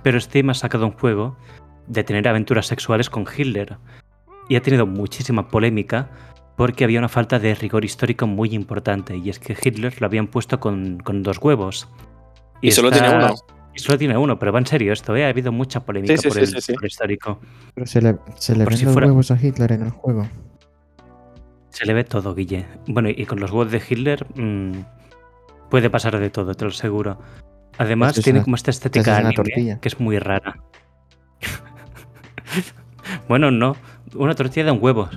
Pero Steam ha sacado un juego de tener aventuras sexuales con Hitler. Y ha tenido muchísima polémica porque había una falta de rigor histórico muy importante. Y es que Hitler lo habían puesto con, con dos huevos. Y solo tiene uno. Y solo tiene uno, pero va en serio esto, ¿eh? Ha habido mucha polémica Sí, sí, por, sí, el, sí, sí. por el histórico. Pero se le, se le ven si los fuera- huevos a Hitler en el juego. Se le ve todo, Guille. Bueno, y con los huevos de Hitler mm, puede pasar de todo, te lo aseguro. Además, tiene una- como esta estética anime, tortilla. que es muy rara. bueno, no. Una tortilla de un huevo.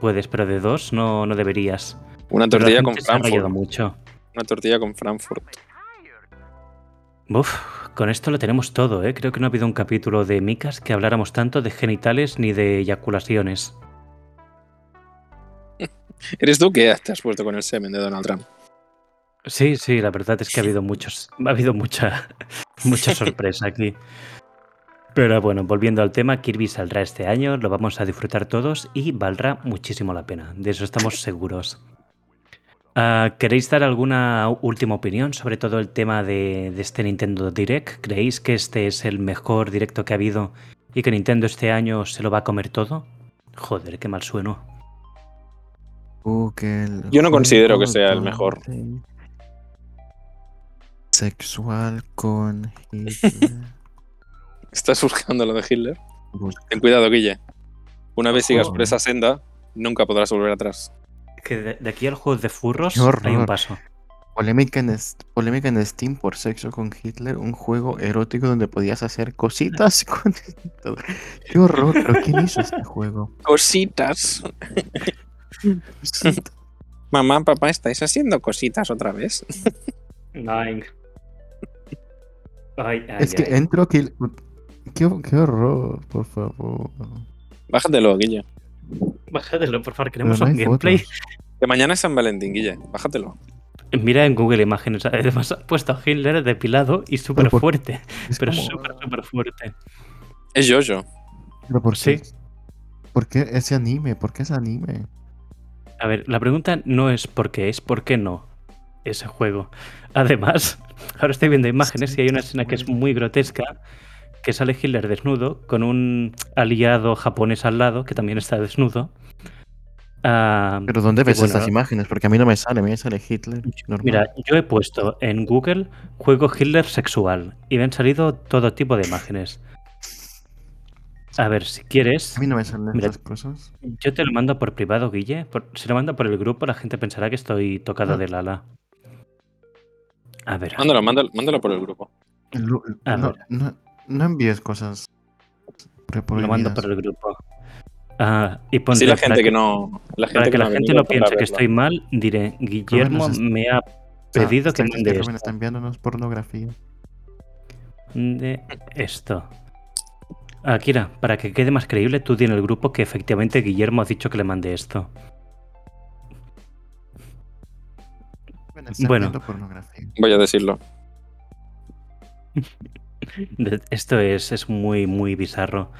Puedes, pero de dos no, no deberías. Una tortilla con Frankfurt. mucho. Una tortilla con Frankfurt. Uf, con esto lo tenemos todo, ¿eh? Creo que no ha habido un capítulo de Micas que habláramos tanto de genitales ni de eyaculaciones. ¿Eres tú que te has puesto con el semen de Donald Trump? Sí, sí, la verdad es que ha habido muchos, ha habido mucha, mucha sorpresa aquí. Pero bueno, volviendo al tema, Kirby saldrá este año, lo vamos a disfrutar todos y valdrá muchísimo la pena. De eso estamos seguros. Ah, ¿Queréis dar alguna última opinión sobre todo el tema de, de este Nintendo Direct? ¿Creéis que este es el mejor directo que ha habido y que Nintendo este año se lo va a comer todo? Joder, qué mal sueno. Google. Yo no considero que sea el mejor. Sexual con Hitler. ¿Estás buscando lo de Hitler? Ten cuidado, Guille. Una vez sigas Ojo, por esa senda, nunca podrás volver atrás. Que de, de aquí al juego de furros hay un paso. Polémica en, polémica en Steam por sexo con Hitler, un juego erótico donde podías hacer cositas con todo. Qué horror, pero ¿quién hizo este juego? Cositas. Mamá, papá, ¿estáis haciendo cositas otra vez? Nine. Ay, ay, es que ay. entro aquí. Qué, qué horror, por favor. Bájatelo, Guille. Bájatelo, por favor, queremos no un gameplay. fotos. Que mañana es San Valentín, Guille. Bájatelo. Mira en Google Imágenes, además ha puesto a Hitler depilado y súper por- fuerte. Es Pero como- súper, súper fuerte. Es Jojo. Pero ¿por Sí. qué? ¿Por qué ese anime? ¿Por qué ese anime? A ver, la pregunta no es por qué, es por qué no ese juego. Además, ahora estoy viendo imágenes y hay una escena que es muy grotesca, que sale Hitler desnudo con un aliado japonés al lado, que también está desnudo. Ah, Pero ¿dónde ves bueno, estas imágenes? Porque a mí no me sale, a mí me sale Hitler. Normal. Mira, yo he puesto en Google juego Hitler sexual y me han salido todo tipo de imágenes. A ver, si quieres, a mí no me salen Mira. estas cosas. yo te lo mando por privado, Guille. Por- si lo mando por el grupo, la gente pensará que estoy tocado Ah. del ala. A ver, Mándalo, mándalo, mándalo por el grupo. Lu- A no, ver. no, no envíes cosas. Lo mando por el grupo. Ah, y Así la gente que, no. La gente para que, que la no gente no piense que estoy mal, diré: Guillermo nos es- me ha pedido que mande esto. está enviándonos pornografía. de esto. Akira, para que quede más creíble, tú di en el grupo que efectivamente Guillermo ha dicho que le mande esto. Bueno. pornografía. Voy a decirlo. Esto es, es muy, muy bizarro.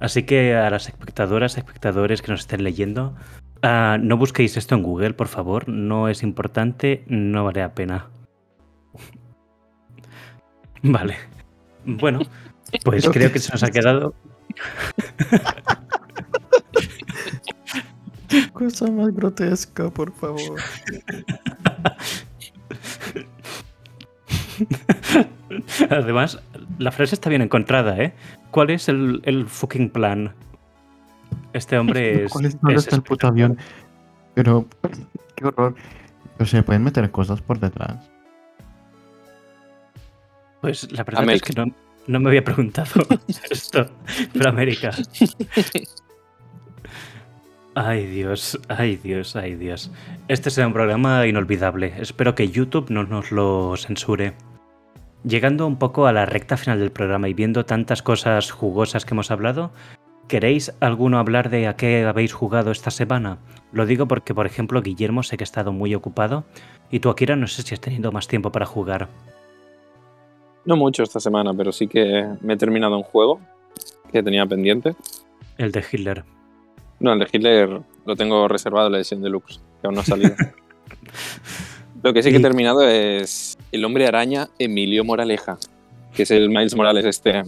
Así que a las espectadoras, espectadores que nos estén leyendo, ah, no busquéis esto en Google, por favor. No es importante, no vale la pena. Vale. Bueno, pues creo que se nos ha quedado. Cosa más grotesca, por favor. Además, la frase está bien encontrada, ¿eh? ¿Cuál es el, el fucking plan? Este hombre es. ¿Cuál es dónde es está el puto avión? Pero, qué horror. O sea, pueden meter cosas por detrás. Pues la verdad América. es que no, no me había preguntado esto. Pero América. Ay Dios, ay Dios, ay Dios. Este será un programa inolvidable. Espero que YouTube no nos lo censure. Llegando un poco a la recta final del programa y viendo tantas cosas jugosas que hemos hablado, ¿queréis alguno hablar de a qué habéis jugado esta semana? Lo digo porque, por ejemplo, Guillermo sé que ha estado muy ocupado y tú, Akira, no sé si has tenido más tiempo para jugar. No mucho esta semana, pero sí que me he terminado un juego que tenía pendiente. El de Hitler. No, el de Hitler lo tengo reservado, la edición deluxe, que aún no ha salido. lo que sí que he terminado es El hombre araña Emilio Moraleja, que es el Miles Morales este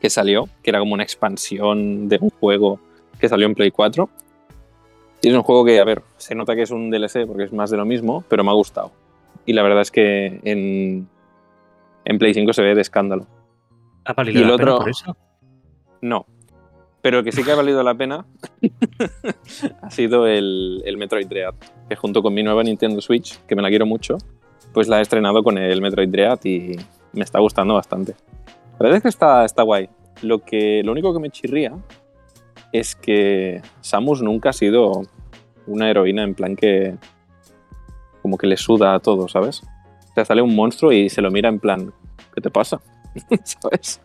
que salió, que era como una expansión de un juego que salió en Play 4. Y es un juego que, a ver, se nota que es un DLC porque es más de lo mismo, pero me ha gustado. Y la verdad es que en, en Play 5 se ve de escándalo. ¿Ha valido Y el la pena otro- por eso? No. Pero que sí que ha valido la pena ha sido el, el Metroid Dread, que junto con mi nueva Nintendo Switch, que me la quiero mucho, pues la he estrenado con el Metroid Dread y me está gustando bastante. La verdad es que está, está guay. Lo, que, lo único que me chirría es que Samus nunca ha sido una heroína en plan que como que le suda a todo, ¿sabes? O sea, sale un monstruo y se lo mira en plan, ¿qué te pasa? ¿Sabes?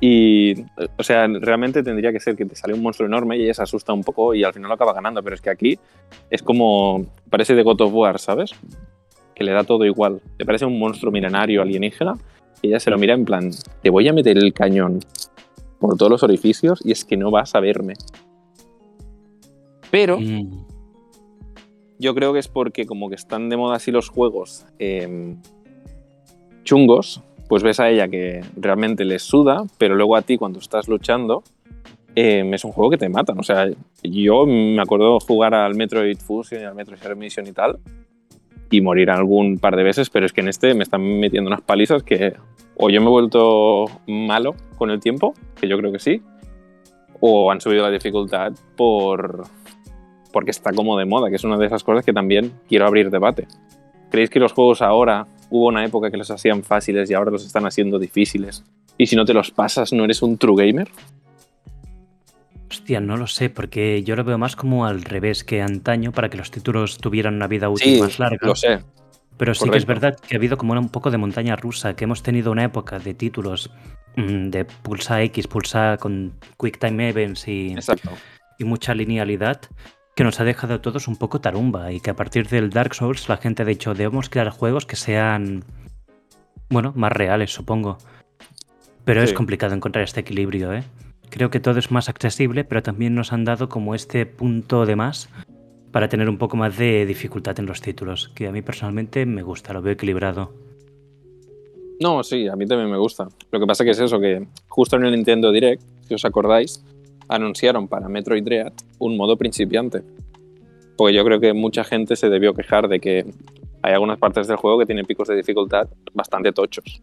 Y, o sea, realmente tendría que ser que te sale un monstruo enorme y ella se asusta un poco y al final lo acaba ganando, pero es que aquí es como, parece de God of War, ¿sabes? Que le da todo igual. Le parece un monstruo milenario alienígena y ella se lo mira en plan, te voy a meter el cañón por todos los orificios y es que no vas a verme. Pero Mm, yo creo que es porque como que están de moda así los juegos eh, chungos, pues ves a ella que realmente les suda, pero luego a ti cuando estás luchando eh, es un juego que te matan. O sea, yo me acuerdo jugar al Metroid Fusion y al Metroid Zero Mission y tal y morir algún par de veces, pero es que en este me están metiendo unas palizas que o yo me he vuelto malo con el tiempo, que yo creo que sí, o han subido la dificultad por porque está como de moda, que es una de esas cosas que también quiero abrir debate. ¿Creéis que los juegos ahora hubo una época que los hacían fáciles y ahora los están haciendo difíciles? Y si no te los pasas, ¿no eres un true gamer? Hostia, no lo sé, porque yo lo veo más como al revés que antaño para que los títulos tuvieran una vida útil Sí, más larga. lo sé. Pero sí que es verdad que ha habido como un poco de montaña rusa, que hemos tenido una época de títulos mm, de pulsa X, pulsa con Quick Time Events y, Exacto. y mucha linealidad, que nos ha dejado a todos un poco tarumba y que a partir del Dark Souls la gente ha dicho debemos crear juegos que sean, bueno, más reales, supongo. Pero es complicado encontrar este equilibrio, ¿eh? Creo que todo es más accesible, pero también nos han dado como este punto de más para tener un poco más de dificultad en los títulos, que a mí personalmente me gusta, lo veo equilibrado. No, sí, a mí también me gusta. Lo que pasa que es eso, que justo en el Nintendo Direct, si os acordáis, anunciaron para Metroid Dread un modo principiante. Porque yo creo que mucha gente se debió quejar de que hay algunas partes del juego que tienen picos de dificultad bastante tochos.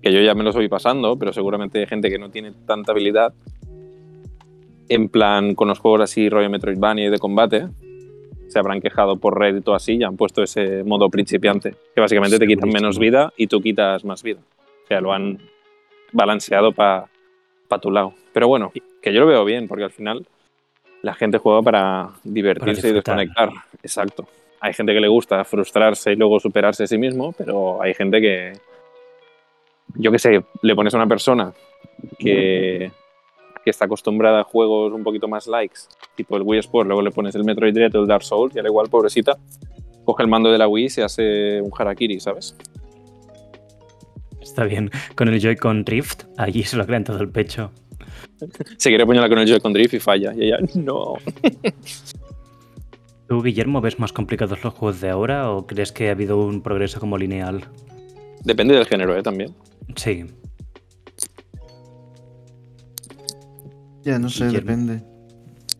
Que yo ya me los voy pasando, pero seguramente hay gente que no tiene tanta habilidad. En plan, con los juegos así, rollo Metroidvania y de combate, se habrán quejado por Reddit o así y han puesto ese modo principiante, que básicamente te quitan menos vida y tú quitas más vida. O sea, lo han, balanceado para tu lado. Pero bueno, que yo lo veo bien, porque al final la gente juega para divertirse y desconectar. Exacto. Hay gente que le gusta frustrarse y luego superarse a sí mismo, pero hay gente que, yo qué sé, le pones a una persona que, que está acostumbrada a juegos un poquito más likes, tipo el Wii Sport, luego le pones el Metroid Dread o el Dark Souls y al igual, pobrecita, coge el mando de la Wii y se hace un harakiri, ¿sabes? Está bien. Con el Joy-Con Rift, allí se lo crean todo el pecho. Se quiere ponerla con el Joy-Con Drift y falla. Y ella, no. ¿Tú, Guillermo, ves más complicados los juegos de ahora o crees que ha habido un progreso como lineal? Depende del género, ¿eh? También. Sí. Ya, no sé, Guillermo. depende.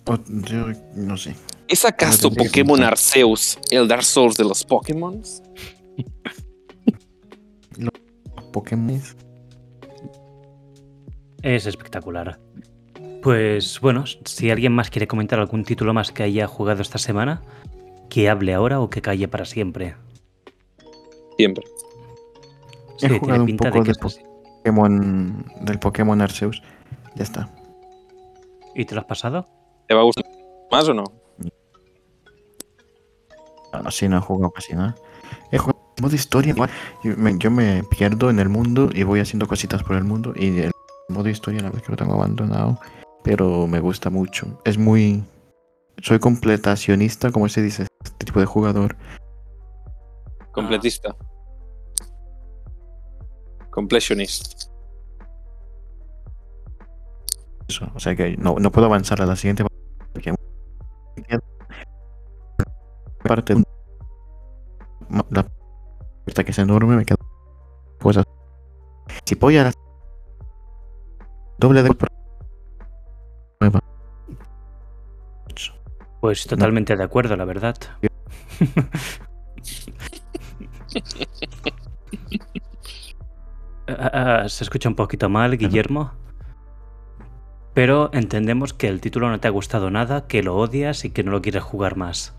O- yo no sé. ¿Es acaso Pokémon. Arceus el Dark Souls de los Pokémon? Pokémon. Es espectacular. Pues bueno, si alguien más quiere comentar algún título más que haya jugado esta semana, que hable ahora o que calle para siempre. Siempre. Sí, He tiene jugado un pinta de poco que de es así. Pokémon. Del Pokémon Arceus. Ya está. ¿Y te lo has pasado? ¿Te va a gustar más o no? Así no he jugado casi nada. He jugado modo historia. igual. Yo me, yo me pierdo en el mundo y voy haciendo cositas por el mundo. Y el modo historia, la verdad que lo tengo abandonado. Pero me gusta mucho. Es muy. Soy completacionista, como se dice, este tipo de jugador. Completista. Completionist. Eso. O sea que no, no puedo avanzar a la siguiente. Porque parte la puerta que es enorme me queda cosas. Si voy a la doble de. Pues totalmente de acuerdo, la verdad. Ah, ah, Se escucha un poquito mal, Guillermo. Pero entendemos que el título no te ha gustado nada, que lo odias y que no lo quieres jugar más.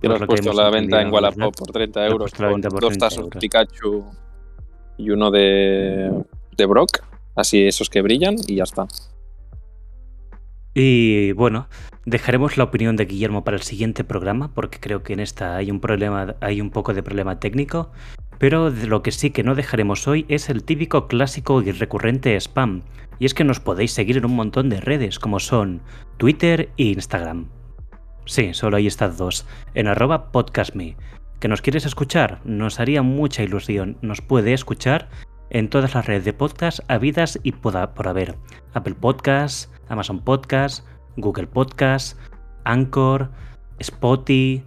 Que lo has puesto a la venta en Wallapop por 30 Lo has euros. Con dos 30 tazos euros. Pikachu y uno de, de Brock. Así esos que brillan y ya está. Y bueno, dejaremos la opinión de Guillermo para el siguiente programa, porque creo que en esta hay un problema, hay un poco de problema técnico. Pero lo que sí que no dejaremos hoy es el típico clásico y recurrente spam. Y es que nos podéis seguir en un montón de redes, como son Twitter e Instagram. Sí, solo hay estas dos. En arroba podcastme. ¿Que nos quieres escuchar? Nos haría mucha ilusión. Nos puede escuchar en todas las redes de podcast habidas y poda- por haber. Apple Podcasts, Amazon Podcasts, Google Podcasts, Anchor, Spotify,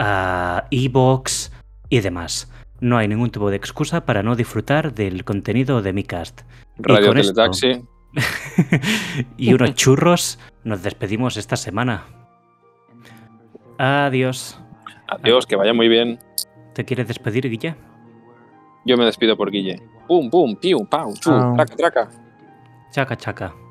ah, Evox y demás. No hay ningún tipo de excusa para no disfrutar del contenido de mi cast. Radio con esto- Teletaxi. y unos churros, nos despedimos esta semana. Adiós. Adiós, que vaya muy bien. ¿Te quieres despedir, Guille? Yo me despido por Guille. Pum, pum, piu, pau, chu, traca, traca. Chaca, chaca.